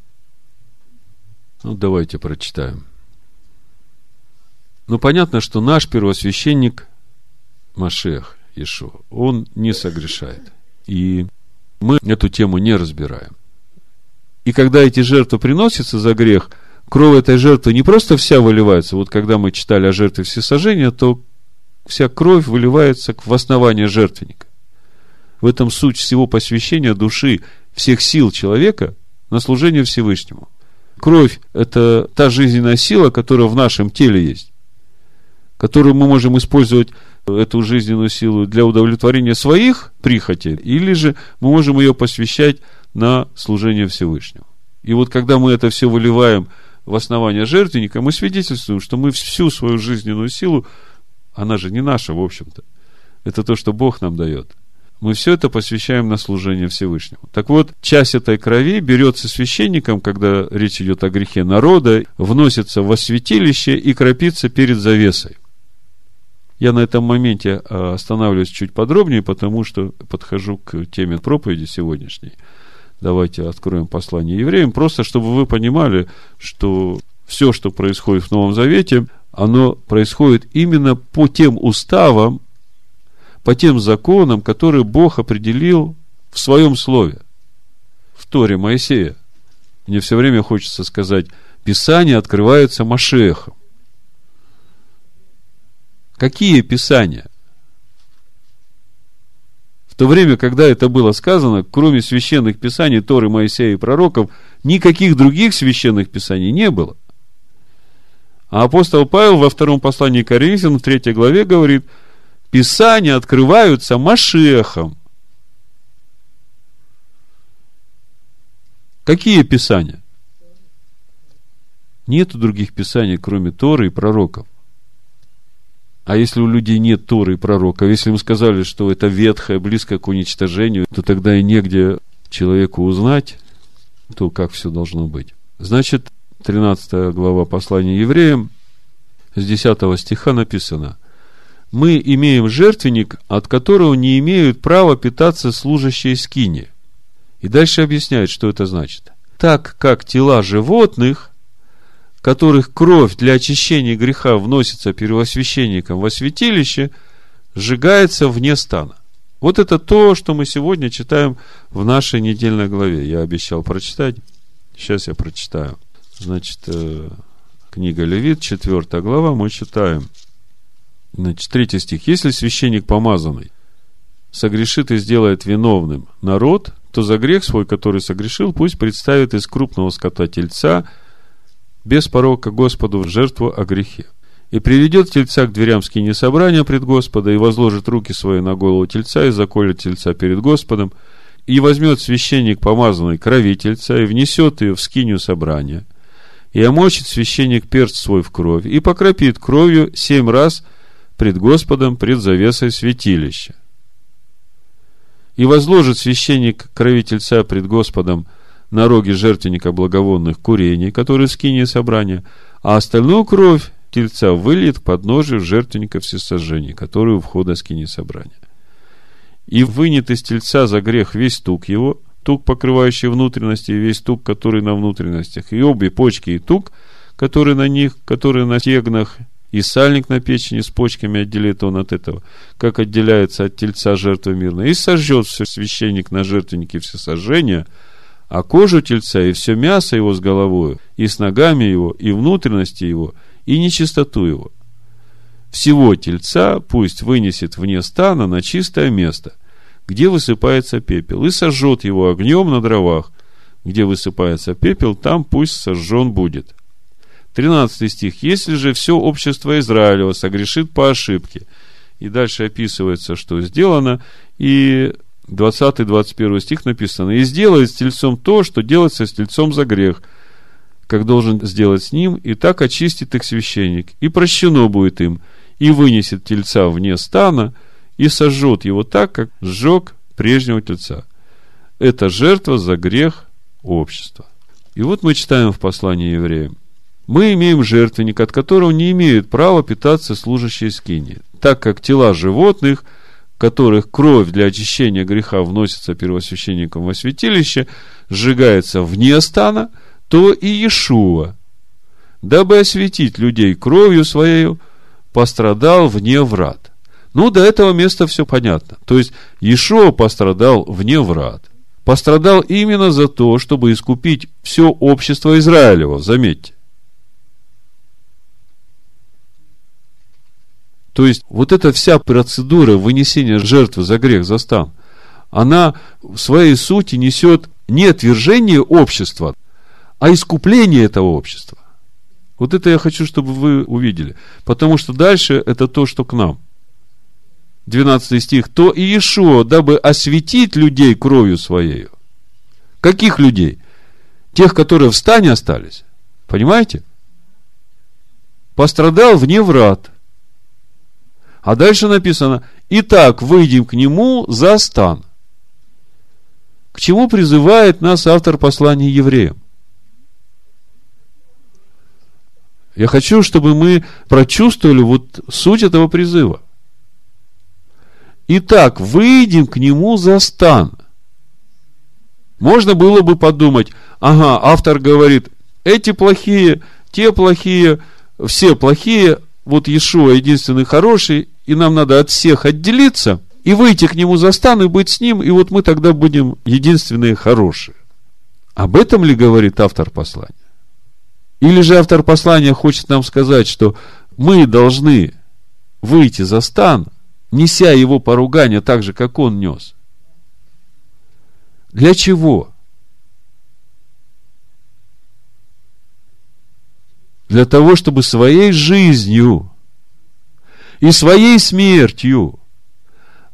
Ну, давайте прочитаем. Ну, понятно, что наш первосвященник Машех Ишо, он не согрешает. И мы эту тему не разбираем. И когда эти жертвы приносятся за грех, кровь этой жертвы не просто вся выливается. Вот когда мы читали о жертве всесожжения, то вся кровь выливается в основание жертвенника. В этом суть всего посвящения души, всех сил человека на служение Всевышнему. Кровь – это та жизненная сила, которая в нашем теле есть которую мы можем использовать эту жизненную силу для удовлетворения своих прихотей, или же мы можем ее посвящать на служение Всевышнему. И вот когда мы это все выливаем в основание жертвенника, мы свидетельствуем, что мы всю свою жизненную силу, она же не наша, в общем-то, это то, что Бог нам дает. Мы все это посвящаем на служение Всевышнему. Так вот, часть этой крови берется священником, когда речь идет о грехе народа, вносится во святилище и кропится перед завесой. Я на этом моменте а, останавливаюсь чуть подробнее, потому что подхожу к теме проповеди сегодняшней. Давайте откроем послание евреям, просто чтобы вы понимали, что все, что происходит в Новом Завете, оно происходит именно по тем уставам, по тем законам, которые Бог определил в своем слове, в Торе Моисея. Мне все время хочется сказать, Писание открывается Машехом. Какие писания? В то время, когда это было сказано, кроме священных писаний Торы, Моисея и пророков, никаких других священных писаний не было. А апостол Павел во втором послании к Коринфянам, в третьей главе говорит, Писания открываются Машехом. Какие писания? Нету других писаний, кроме Торы и пророков. А если у людей нет Торы и пророка, если им сказали, что это ветхое, близкое к уничтожению, то тогда и негде человеку узнать, то как все должно быть. Значит, 13 глава послания евреям, с 10 стиха написано, мы имеем жертвенник, от которого не имеют права питаться служащие скини. И дальше объясняет, что это значит. Так как тела животных, которых кровь для очищения греха вносится первосвященником во святилище, сжигается вне стана. Вот это то, что мы сегодня читаем в нашей недельной главе. Я обещал прочитать. Сейчас я прочитаю. Значит, э, книга Левит, 4 глава, мы читаем. Значит, третий стих. Если священник помазанный согрешит и сделает виновным народ, то за грех свой, который согрешил, пусть представит из крупного скота тельца без порока Господу в жертву о грехе. И приведет тельца к дверям скини собрания пред Господа, и возложит руки свои на голову тельца, и заколет тельца перед Господом, и возьмет священник помазанный крови тельца, и внесет ее в скинию собрания, и омочит священник перст свой в кровь, и покропит кровью семь раз – пред Господом, пред завесой святилища. И возложит священник крови тельца пред Господом на роги жертвенника благовонных курений, которые скиние собрания, а остальную кровь тельца выльет к подножию жертвенника всесожжения, который у входа скини собрания. И вынет из тельца за грех весь тук его, тук, покрывающий внутренности, и весь тук, который на внутренностях, и обе почки и тук, который на них, который на стегнах, и сальник на печени с почками отделит он от этого, как отделяется от тельца жертвы мирной. И сожжет все священник на жертвеннике все сожжения, а кожу тельца и все мясо его с головою, и с ногами его, и внутренности его, и нечистоту его. Всего тельца пусть вынесет вне стана на чистое место, где высыпается пепел, и сожжет его огнем на дровах, где высыпается пепел, там пусть сожжен будет. 13 стих. Если же все общество Израилева согрешит по ошибке, и дальше описывается, что сделано, и 20-21 стих написано, и сделает с тельцом то, что делается с тельцом за грех, как должен сделать с ним, и так очистит их священник, и прощено будет им, и вынесет тельца вне стана, и сожжет его так, как сжег прежнего тельца. Это жертва за грех общества. И вот мы читаем в послании евреям мы имеем жертвенник, от которого не имеют права питаться служащие скини, так как тела животных, которых кровь для очищения греха вносится первосвященником во святилище, сжигается вне стана, то и Иешуа, дабы осветить людей кровью своей, пострадал вне врат. Ну, до этого места все понятно. То есть, Иешуа пострадал вне врат. Пострадал именно за то, чтобы искупить все общество Израилева, заметьте. То есть, вот эта вся процедура вынесения жертвы за грех, за стан, она в своей сути несет не отвержение общества, а искупление этого общества. Вот это я хочу, чтобы вы увидели. Потому что дальше это то, что к нам. 12 стих. То и Иешуа, дабы осветить людей кровью своей. Каких людей? Тех, которые в стане остались. Понимаете? Пострадал вне врат. А дальше написано, итак, выйдем к нему за стан. К чему призывает нас автор послания евреям? Я хочу, чтобы мы прочувствовали вот суть этого призыва. Итак, выйдем к нему за стан. Можно было бы подумать, ага, автор говорит, эти плохие, те плохие, все плохие, вот Иешуа единственный хороший, и нам надо от всех отделиться и выйти к нему за стан и быть с ним, и вот мы тогда будем единственные хорошие. Об этом ли говорит автор послания? Или же автор послания хочет нам сказать, что мы должны выйти за стан, неся его поругание так же, как он нес? Для чего? Для того, чтобы своей жизнью и своей смертью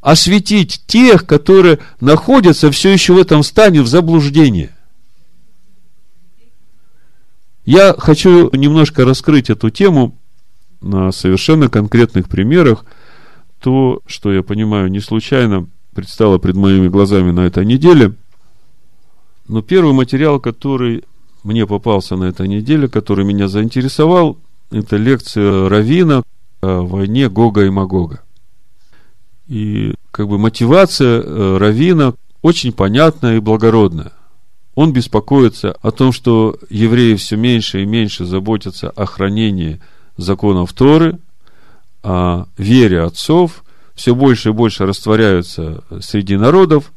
осветить тех, которые находятся все еще в этом стане в заблуждении. Я хочу немножко раскрыть эту тему на совершенно конкретных примерах. То, что я понимаю, не случайно предстало пред моими глазами на этой неделе. Но первый материал, который мне попался на этой неделе, который меня заинтересовал, это лекция Равина, о войне Гога и Магога. И как бы мотивация э, Равина очень понятная и благородная. Он беспокоится о том, что евреи все меньше и меньше заботятся о хранении законов Торы, о вере отцов, все больше и больше растворяются среди народов,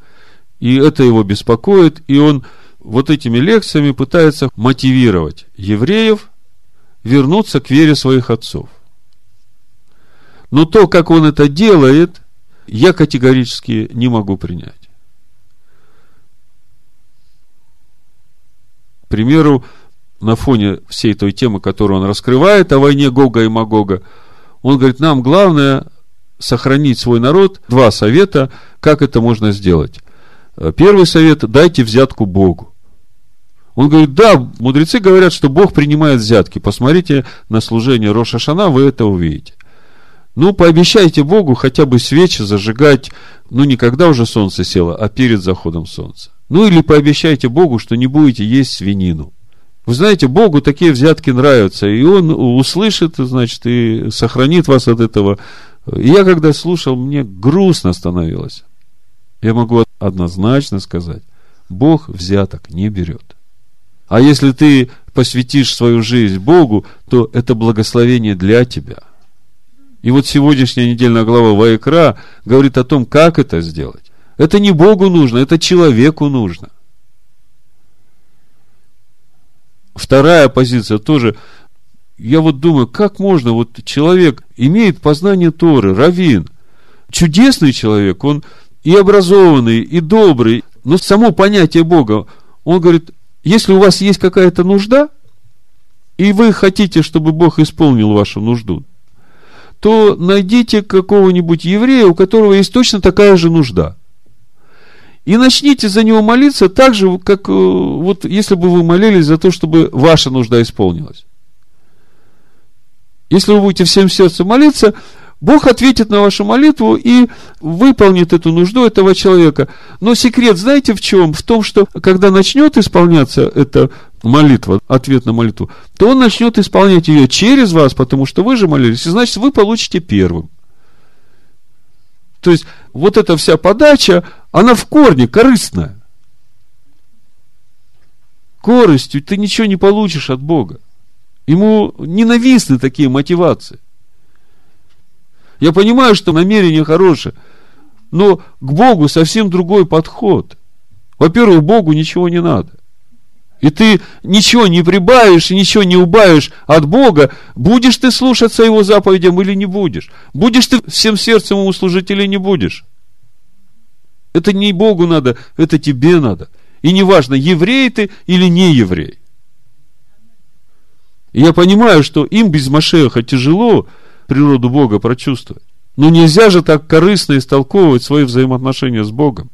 и это его беспокоит, и он вот этими лекциями пытается мотивировать евреев вернуться к вере своих отцов. Но то, как он это делает, я категорически не могу принять. К примеру, на фоне всей той темы, которую он раскрывает о войне Гога и Магога, он говорит, нам главное сохранить свой народ. Два совета, как это можно сделать. Первый совет – дайте взятку Богу. Он говорит, да, мудрецы говорят, что Бог принимает взятки. Посмотрите на служение Роша Шана, вы это увидите. Ну, пообещайте Богу хотя бы свечи зажигать, ну, не когда уже солнце село, а перед заходом солнца. Ну, или пообещайте Богу, что не будете есть свинину. Вы знаете, Богу такие взятки нравятся, и Он услышит, значит, и сохранит вас от этого. И я, когда слушал, мне грустно становилось. Я могу однозначно сказать, Бог взяток не берет. А если ты посвятишь свою жизнь Богу, то это благословение для тебя. И вот сегодняшняя недельная глава Ваикра говорит о том, как это сделать. Это не Богу нужно, это человеку нужно. Вторая позиция тоже. Я вот думаю, как можно, вот человек имеет познание Торы, равин, чудесный человек, он и образованный, и добрый, но само понятие Бога, он говорит, если у вас есть какая-то нужда, и вы хотите, чтобы Бог исполнил вашу нужду, то найдите какого-нибудь еврея, у которого есть точно такая же нужда. И начните за него молиться так же, как э, вот если бы вы молились за то, чтобы ваша нужда исполнилась. Если вы будете всем сердцем молиться, Бог ответит на вашу молитву и выполнит эту нужду этого человека. Но секрет, знаете, в чем? В том, что когда начнет исполняться эта молитва, ответ на молитву, то он начнет исполнять ее через вас, потому что вы же молились, и значит, вы получите первым. То есть, вот эта вся подача, она в корне корыстная. Коростью ты ничего не получишь от Бога. Ему ненавистны такие мотивации. Я понимаю, что намерение хорошее, но к Богу совсем другой подход. Во-первых, Богу ничего не надо. И ты ничего не прибавишь ничего не убавишь от Бога, будешь ты слушаться Его заповедям или не будешь. Будешь ты всем сердцем Ему служить или не будешь. Это не Богу надо, это тебе надо. И неважно, еврей ты или не еврей. И я понимаю, что им без Машеха тяжело, природу Бога прочувствовать. Но нельзя же так корыстно истолковывать свои взаимоотношения с Богом.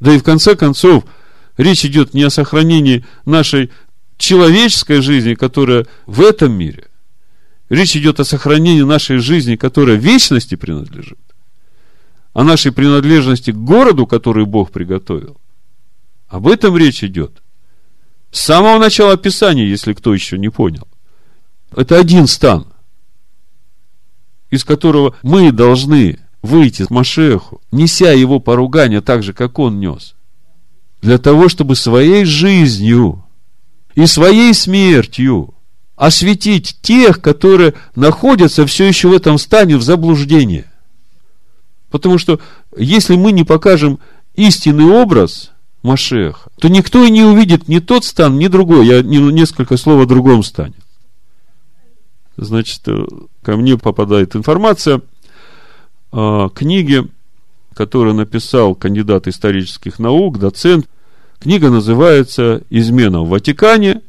Да и в конце концов, речь идет не о сохранении нашей человеческой жизни, которая в этом мире. Речь идет о сохранении нашей жизни, которая вечности принадлежит. О нашей принадлежности к городу, который Бог приготовил. Об этом речь идет. С самого начала Писания, если кто еще не понял. Это один стан, из которого мы должны выйти к Машеху, неся его поругание так же, как он нес. Для того, чтобы своей жизнью и своей смертью осветить тех, которые находятся все еще в этом стане в заблуждении. Потому что если мы не покажем истинный образ Машеха, то никто и не увидит ни тот стан, ни другой. Я несколько слов о другом стане значит, э, ко мне попадает информация о книге, которую написал кандидат исторических наук, доцент. Книга называется «Измена в Ватикане»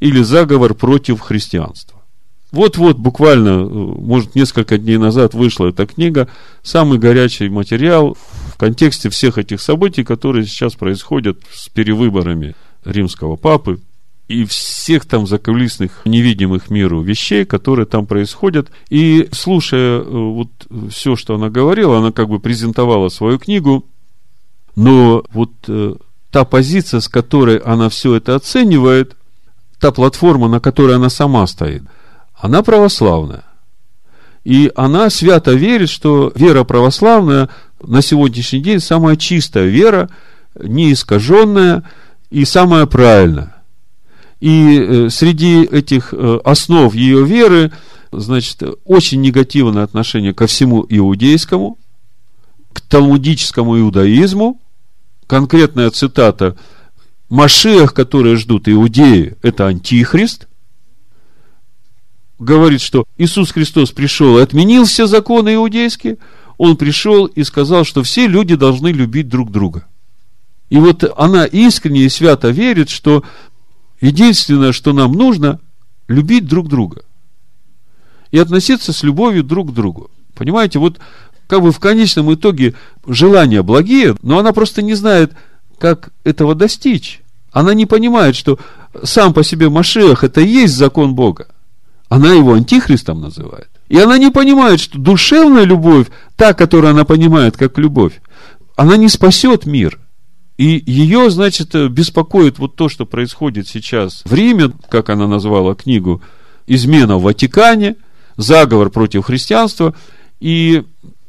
или «Заговор против христианства». Вот-вот, буквально, э, может, несколько дней назад вышла эта книга, самый горячий материал в контексте всех этих событий, которые сейчас происходят с перевыборами римского папы, и всех там закулисных, невидимых миру вещей, которые там происходят. И слушая э, вот все, что она говорила, она как бы презентовала свою книгу, но вот э, та позиция, с которой она все это оценивает, та платформа, на которой она сама стоит, она православная. И она свято верит, что вера православная на сегодняшний день самая чистая вера, не искаженная и самая правильная. И э, среди этих э, основ ее веры, значит, очень негативное отношение ко всему иудейскому, к талмудическому иудаизму, конкретная цитата. Машех, которые ждут иудеи, это антихрист, говорит, что Иисус Христос пришел и отменил все законы иудейские, он пришел и сказал, что все люди должны любить друг друга. И вот она искренне и свято верит, что Единственное, что нам нужно, любить друг друга. И относиться с любовью друг к другу. Понимаете, вот как бы в конечном итоге желания благие, но она просто не знает, как этого достичь. Она не понимает, что сам по себе Машех это и есть закон Бога. Она его антихристом называет. И она не понимает, что душевная любовь, та, которую она понимает как любовь, она не спасет мир. И ее, значит, беспокоит вот то, что происходит сейчас в Риме, как она назвала книгу, измена в Ватикане, заговор против христианства. И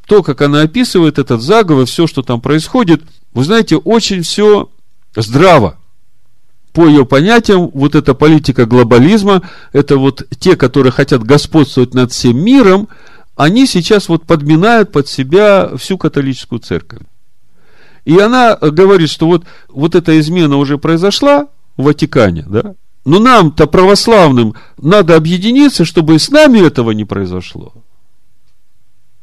то, как она описывает этот заговор, все, что там происходит, вы знаете, очень все здраво. По ее понятиям, вот эта политика глобализма, это вот те, которые хотят господствовать над всем миром, они сейчас вот подминают под себя всю католическую церковь. И она говорит, что вот, вот эта измена уже произошла в Ватикане, да? Но нам-то, православным, надо объединиться, чтобы с нами этого не произошло.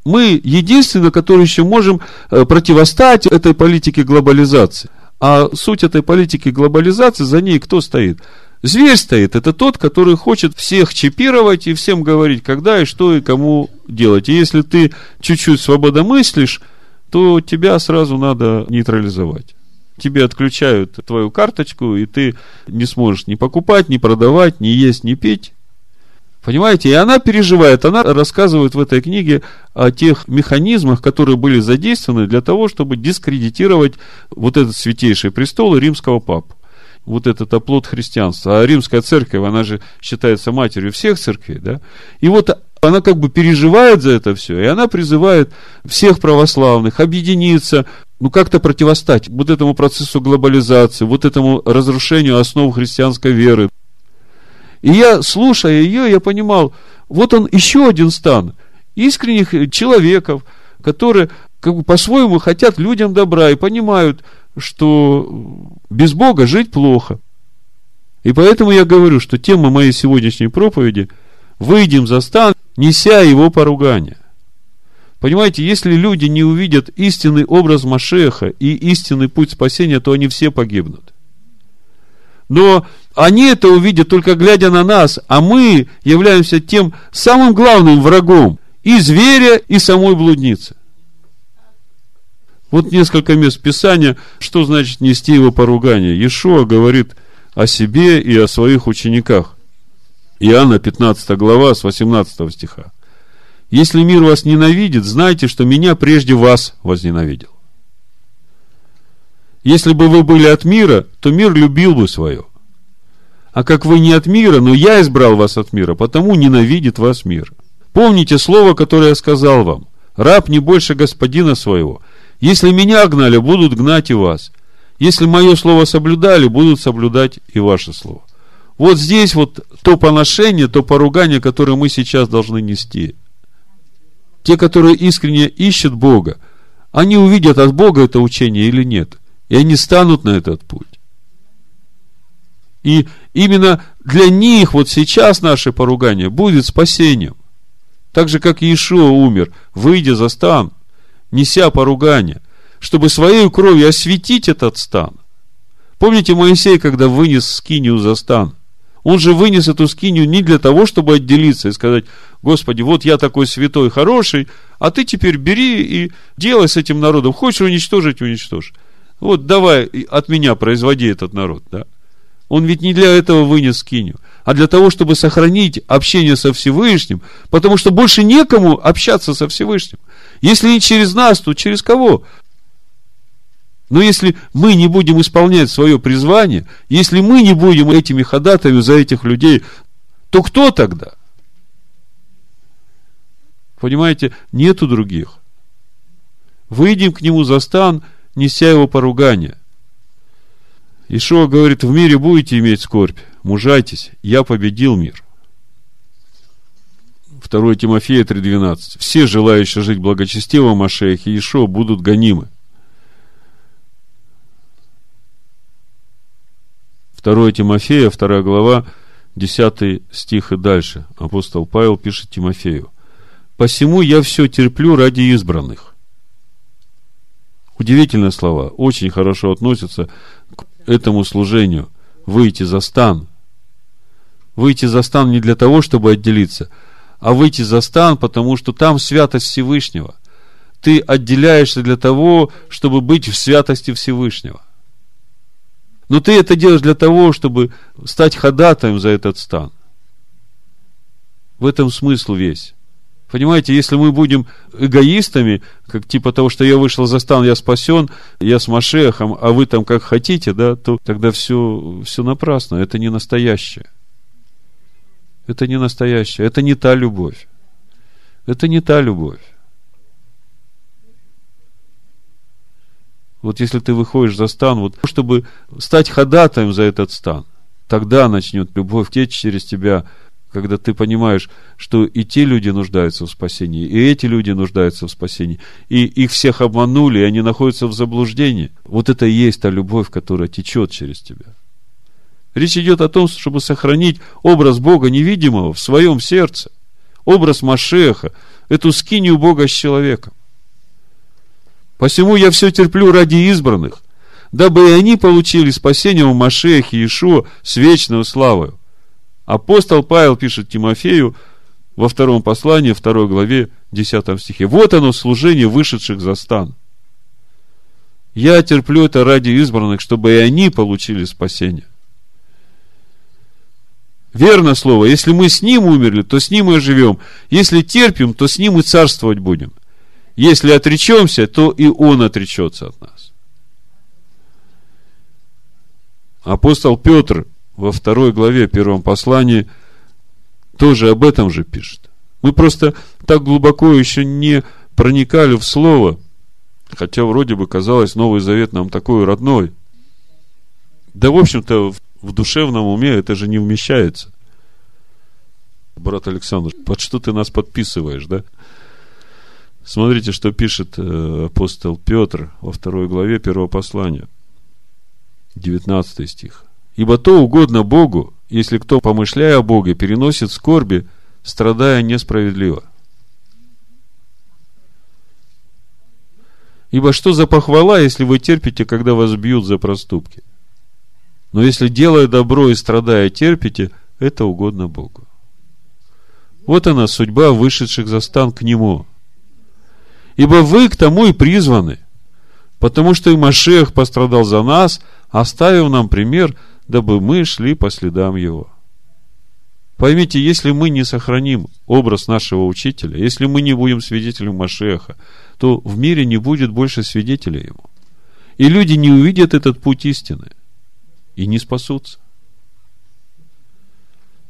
Мы единственные, которые еще можем э, противостать этой политике глобализации. А суть этой политики глобализации, за ней кто стоит? Зверь стоит. Это тот, который хочет всех чипировать и всем говорить, когда и что и кому делать. И если ты чуть-чуть свободомыслишь, то тебя сразу надо нейтрализовать. Тебе отключают твою карточку, и ты не сможешь ни покупать, ни продавать, ни есть, ни пить. Понимаете? И она переживает, она рассказывает в этой книге о тех механизмах, которые были задействованы для того, чтобы дискредитировать вот этот святейший престол римского папу. Вот этот оплот христианства. А римская церковь, она же считается матерью всех церквей, да? И вот она как бы переживает за это все, и она призывает всех православных объединиться, ну как-то противостать вот этому процессу глобализации, вот этому разрушению основ христианской веры. И я, слушая ее, я понимал, вот он еще один стан искренних человеков, которые как бы по-своему хотят людям добра и понимают, что без Бога жить плохо. И поэтому я говорю, что тема моей сегодняшней проповеди – выйдем за стан, неся его поругание. Понимаете, если люди не увидят истинный образ Машеха и истинный путь спасения, то они все погибнут. Но они это увидят только глядя на нас, а мы являемся тем самым главным врагом и зверя, и самой блудницы. Вот несколько мест Писания, что значит нести его поругание. Иешуа говорит о себе и о своих учениках. Иоанна 15 глава с 18 стиха. Если мир вас ненавидит, знайте, что меня прежде вас возненавидел. Если бы вы были от мира, то мир любил бы свое. А как вы не от мира, но я избрал вас от мира, потому ненавидит вас мир. Помните слово, которое я сказал вам. Раб не больше господина своего. Если меня гнали, будут гнать и вас. Если мое слово соблюдали, будут соблюдать и ваше слово. Вот здесь вот то поношение, то поругание, которое мы сейчас должны нести. Те, которые искренне ищут Бога, они увидят от Бога это учение или нет. И они станут на этот путь. И именно для них вот сейчас наше поругание будет спасением. Так же, как Иешуа умер, выйдя за стан, неся поругание, чтобы своей кровью осветить этот стан. Помните Моисей, когда вынес скинию за стан? Он же вынес эту скинию не для того, чтобы отделиться и сказать, Господи, вот я такой святой, хороший, а ты теперь бери и делай с этим народом. Хочешь уничтожить, уничтожь. Вот давай от меня производи этот народ, да. Он ведь не для этого вынес скинию, а для того, чтобы сохранить общение со Всевышним, потому что больше некому общаться со Всевышним. Если не через нас, то через кого? Но если мы не будем исполнять свое призвание, если мы не будем этими ходатаями за этих людей, то кто тогда? Понимаете, нету других. Выйдем к нему за стан, неся его поругание. Ишуа говорит, в мире будете иметь скорбь, мужайтесь, я победил мир. 2 Тимофея 3.12. Все желающие жить благочестиво Машеях и Ишуа будут гонимы. 2 Тимофея, 2 глава, 10 стих и дальше. Апостол Павел пишет Тимофею. «Посему я все терплю ради избранных». Удивительные слова, очень хорошо относятся к этому служению. Выйти за стан. Выйти за стан не для того, чтобы отделиться, а выйти за стан, потому что там святость Всевышнего. Ты отделяешься для того, чтобы быть в святости Всевышнего. Но ты это делаешь для того, чтобы стать ходатаем за этот стан. В этом смысл весь. Понимаете, если мы будем эгоистами, как типа того, что я вышел за стан, я спасен, я с Машехом, а вы там как хотите, да, то тогда все, все напрасно. Это не настоящее. Это не настоящее. Это не та любовь. Это не та любовь. Вот если ты выходишь за стан, вот чтобы стать ходатаем за этот стан, тогда начнет любовь течь через тебя, когда ты понимаешь, что и те люди нуждаются в спасении, и эти люди нуждаются в спасении, и их всех обманули, и они находятся в заблуждении. Вот это и есть та любовь, которая течет через тебя. Речь идет о том, чтобы сохранить образ Бога невидимого в своем сердце, образ Машеха, эту скинию Бога с человеком. Посему я все терплю ради избранных, дабы и они получили спасение у Машеха Иешуа с вечной славой. Апостол Павел пишет Тимофею во втором послании, второй главе, десятом стихе. Вот оно служение вышедших за стан. Я терплю это ради избранных, чтобы и они получили спасение. Верно слово. Если мы с Ним умерли, то с Ним и живем. Если терпим, то с Ним и царствовать будем. Если отречемся, то и Он отречется от нас. Апостол Петр во второй главе первом послании тоже об этом же пишет. Мы просто так глубоко еще не проникали в Слово, хотя вроде бы казалось Новый Завет нам такой родной. Да, в общем-то, в душевном уме это же не вмещается. Брат Александр, под что ты нас подписываешь, да? Смотрите, что пишет э, апостол Петр во второй главе первого послания, 19 стих. «Ибо то угодно Богу, если кто, помышляя о Боге, переносит скорби, страдая несправедливо». Ибо что за похвала, если вы терпите, когда вас бьют за проступки? Но если делая добро и страдая терпите, это угодно Богу. Вот она судьба вышедших за стан к Нему. Ибо вы к тому и призваны, потому что и Машех пострадал за нас, оставив нам пример, дабы мы шли по следам Его. Поймите, если мы не сохраним образ нашего учителя, если мы не будем свидетелем Машеха, то в мире не будет больше свидетелей Ему. И люди не увидят этот путь истины и не спасутся.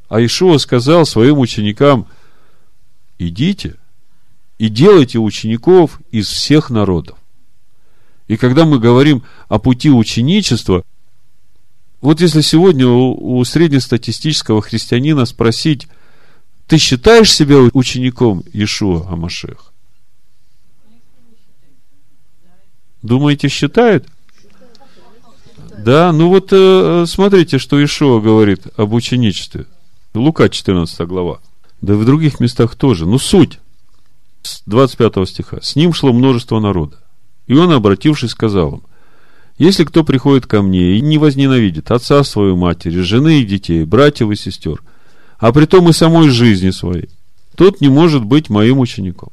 А Ишуа сказал своим ученикам, идите и делайте учеников из всех народов. И когда мы говорим о пути ученичества, вот если сегодня у, у среднестатистического христианина спросить, ты считаешь себя учеником Иешуа Амашех? Думаете, считает? Да, ну вот э, смотрите, что Ишуа говорит об ученичестве. Лука 14 глава. Да и в других местах тоже. Ну, суть. 25 стиха. С ним шло множество народа. И он, обратившись, сказал им, если кто приходит ко мне и не возненавидит отца свою матери, жены и детей, братьев и сестер, а при том и самой жизни своей, тот не может быть моим учеником.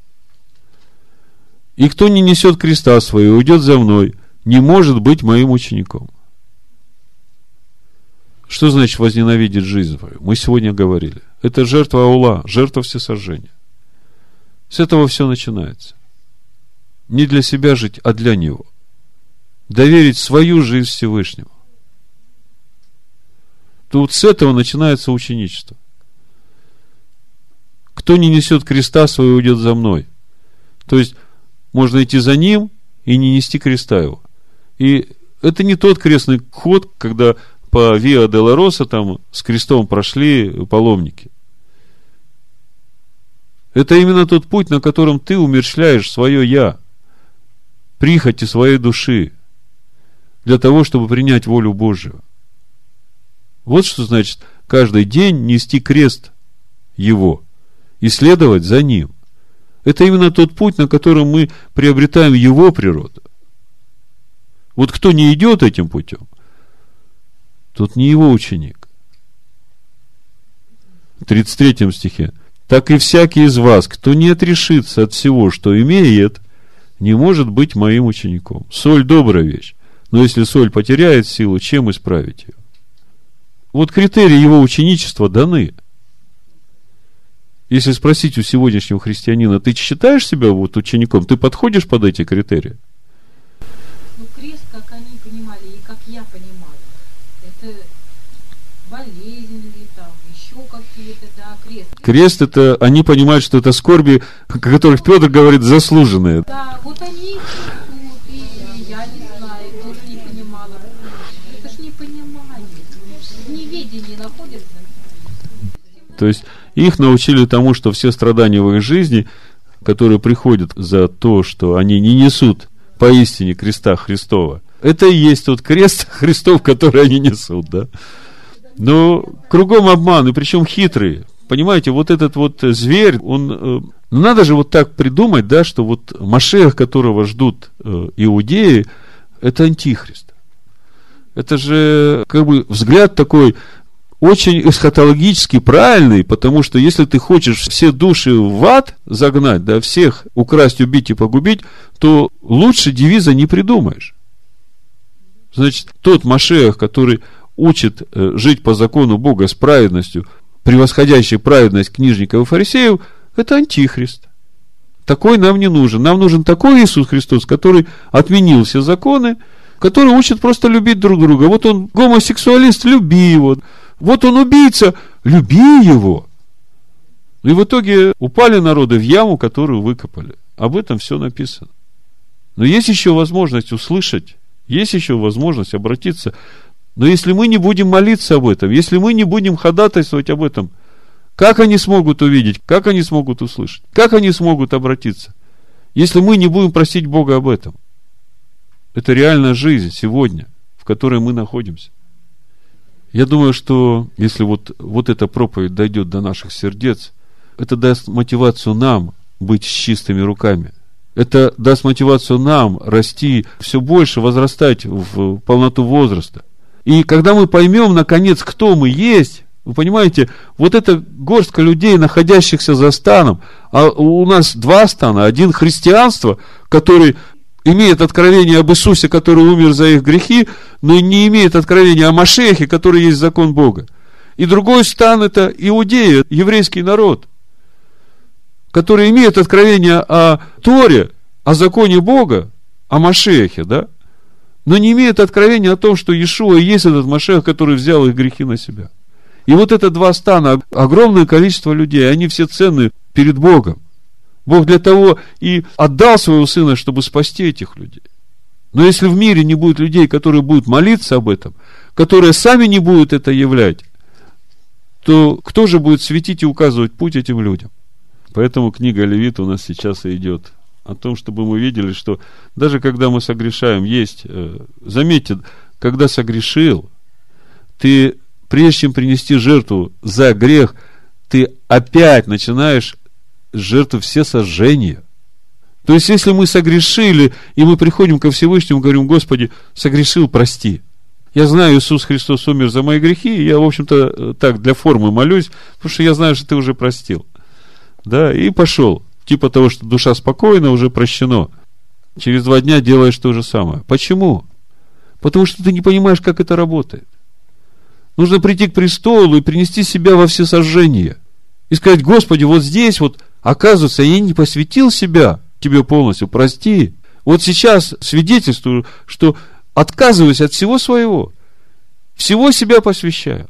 И кто не несет креста своего уйдет за мной, не может быть моим учеником. Что значит возненавидеть жизнь свою? Мы сегодня говорили. Это жертва аула, жертва всесожжения. С этого все начинается. Не для себя жить, а для Него. Доверить свою жизнь Всевышнему. Тут с этого начинается ученичество. кто не несет креста своего, уйдет за мной. То есть, можно идти за ним и не нести креста его. И это не тот крестный ход, когда по Виа де Роса там с крестом прошли паломники. Это именно тот путь, на котором ты умерщвляешь свое «я», прихоти своей души, для того, чтобы принять волю Божию. Вот что значит каждый день нести крест Его и следовать за Ним. Это именно тот путь, на котором мы приобретаем Его природу. Вот кто не идет этим путем, тот не его ученик. В 33 стихе. Так и всякий из вас, кто не отрешится от всего, что имеет, не может быть моим учеником. Соль – добрая вещь. Но если соль потеряет силу, чем исправить ее? Вот критерии его ученичества даны. Если спросить у сегодняшнего христианина, ты считаешь себя вот учеником, ты подходишь под эти критерии? Ну, крест, как они понимали, и как я понимаю, это болезнь ли там, еще какие-то, да, крест. Крест это, они понимают, что это скорби, о которых Петр говорит, заслуженные. Да, вот они чувствуют, и я не знаю, тоже не понимала. Это ж не понимание, в неведении находится. То есть их научили тому, что все страдания в их жизни, которые приходят за то, что они не несут поистине креста Христова, это и есть тот крест Христов, который они несут, да. Но кругом обман, и причем хитрый. Понимаете, вот этот вот зверь, он... э, ну, надо же вот так придумать, да, что вот Машех, которого ждут э, иудеи, это антихрист. Это же как бы взгляд такой очень эсхатологически правильный, потому что если ты хочешь все души в ад загнать, да, всех украсть, убить и погубить, то лучше девиза не придумаешь. Значит, тот Машех, который учит э, жить по закону Бога с праведностью, превосходящей праведность книжников и фарисеев, это антихрист. Такой нам не нужен. Нам нужен такой Иисус Христос, который отменил все законы, который учит просто любить друг друга. Вот он гомосексуалист, люби его. Вот он убийца, люби его. И в итоге упали народы в яму, которую выкопали. Об этом все написано. Но есть еще возможность услышать, есть еще возможность обратиться. Но если мы не будем молиться об этом, если мы не будем ходатайствовать об этом, как они смогут увидеть, как они смогут услышать, как они смогут обратиться, если мы не будем просить Бога об этом? Это реальная жизнь сегодня, в которой мы находимся. Я думаю, что если вот, вот эта проповедь дойдет до наших сердец, это даст мотивацию нам быть с чистыми руками. Это даст мотивацию нам расти все больше, возрастать в полноту возраста. И когда мы поймем, наконец, кто мы есть, вы понимаете, вот эта горстка людей, находящихся за станом, а у нас два стана, один христианство, который имеет откровение об Иисусе, который умер за их грехи, но не имеет откровения о Машехе, который есть закон Бога. И другой стан это иудеи, еврейский народ, который имеет откровение о Торе, о законе Бога, о Машехе, да? Но не имеют откровения о том, что Иешуа есть этот Машех, который взял их грехи на себя. И вот это два стана, огромное количество людей, они все ценны перед Богом. Бог для того и отдал своего Сына, чтобы спасти этих людей. Но если в мире не будет людей, которые будут молиться об этом, которые сами не будут это являть, то кто же будет светить и указывать путь этим людям? Поэтому книга Левит у нас сейчас идет о том, чтобы мы видели, что даже когда мы согрешаем, есть, э, заметьте, когда согрешил, ты, прежде чем принести жертву за грех, ты опять начинаешь жертву все сожжения. То есть, если мы согрешили, и мы приходим ко Всевышнему, говорим, Господи, согрешил, прости. Я знаю, Иисус Христос умер за мои грехи, и я, в общем-то, э, так, для формы молюсь, потому что я знаю, что ты уже простил. Да, и пошел типа того, что душа спокойна, уже прощено. Через два дня делаешь то же самое. Почему? Потому что ты не понимаешь, как это работает. Нужно прийти к престолу и принести себя во все сожжения. И сказать, Господи, вот здесь вот, оказывается, я не посвятил себя тебе полностью, прости. Вот сейчас свидетельствую, что отказываюсь от всего своего. Всего себя посвящаю.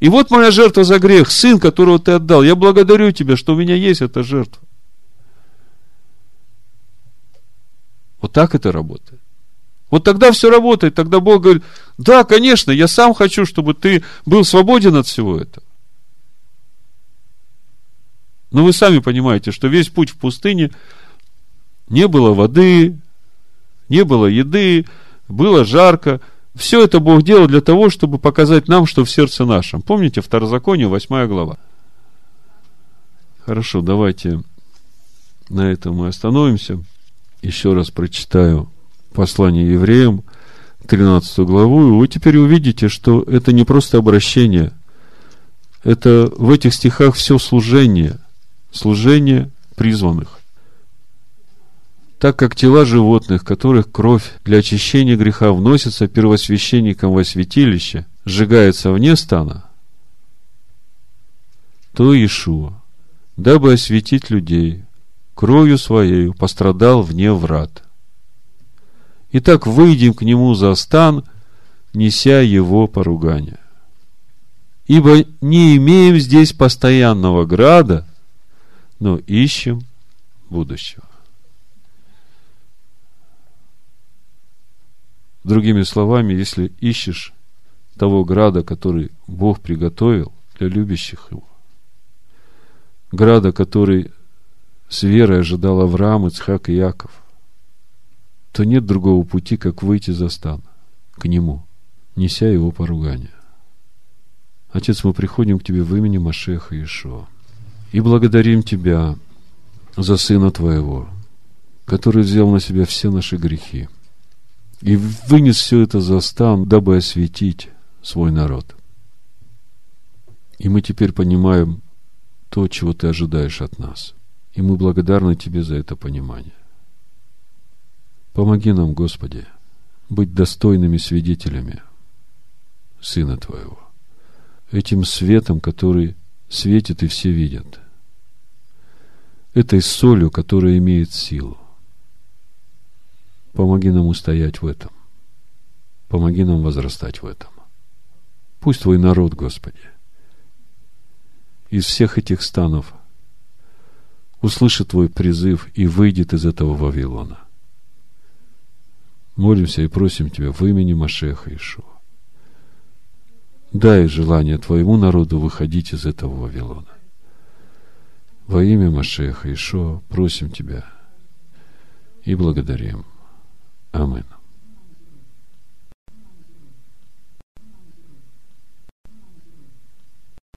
И вот моя жертва за грех, сын, которого ты отдал. Я благодарю тебя, что у меня есть эта жертва. Вот так это работает. Вот тогда все работает. Тогда Бог говорит, да, конечно, я сам хочу, чтобы ты был свободен от всего этого. Но вы сами понимаете, что весь путь в пустыне не было воды, не было еды, было жарко. Все это Бог делал для того, чтобы показать нам, что в сердце нашем. Помните, Второзаконие, 8 глава. Хорошо, давайте на этом мы остановимся. Еще раз прочитаю послание евреям, 13 главу, и вы теперь увидите, что это не просто обращение, это в этих стихах все служение, служение призванных. Так как тела животных, которых кровь для очищения греха вносится первосвященником во святилище, сжигается вне стана, то Иешуа, дабы осветить людей, кровью своей пострадал вне врат – Итак, выйдем к нему за стан, неся его поругание. Ибо не имеем здесь постоянного града, но ищем будущего. Другими словами, если ищешь того града, который Бог приготовил для любящих его, града, который с верой ожидал Авраам, Ицхак и Яков – то нет другого пути, как выйти за стан к Нему, неся Его поругание. Отец, мы приходим к Тебе в имени Машеха Иешуа и благодарим Тебя за Сына Твоего, который взял на себя все наши грехи и вынес все это за стан, дабы осветить свой народ. И мы теперь понимаем то, чего Ты ожидаешь от нас. И мы благодарны Тебе за это понимание. Помоги нам, Господи, быть достойными свидетелями Сына Твоего, этим светом, который светит и все видят, этой солью, которая имеет силу. Помоги нам устоять в этом. Помоги нам возрастать в этом. Пусть Твой народ, Господи, из всех этих станов услышит Твой призыв и выйдет из этого Вавилона. Молимся и просим Тебя в имени Машеха Ишуа. Дай желание Твоему народу выходить из этого Вавилона. Во имя Машеха Ишуа просим Тебя и благодарим. Аминь.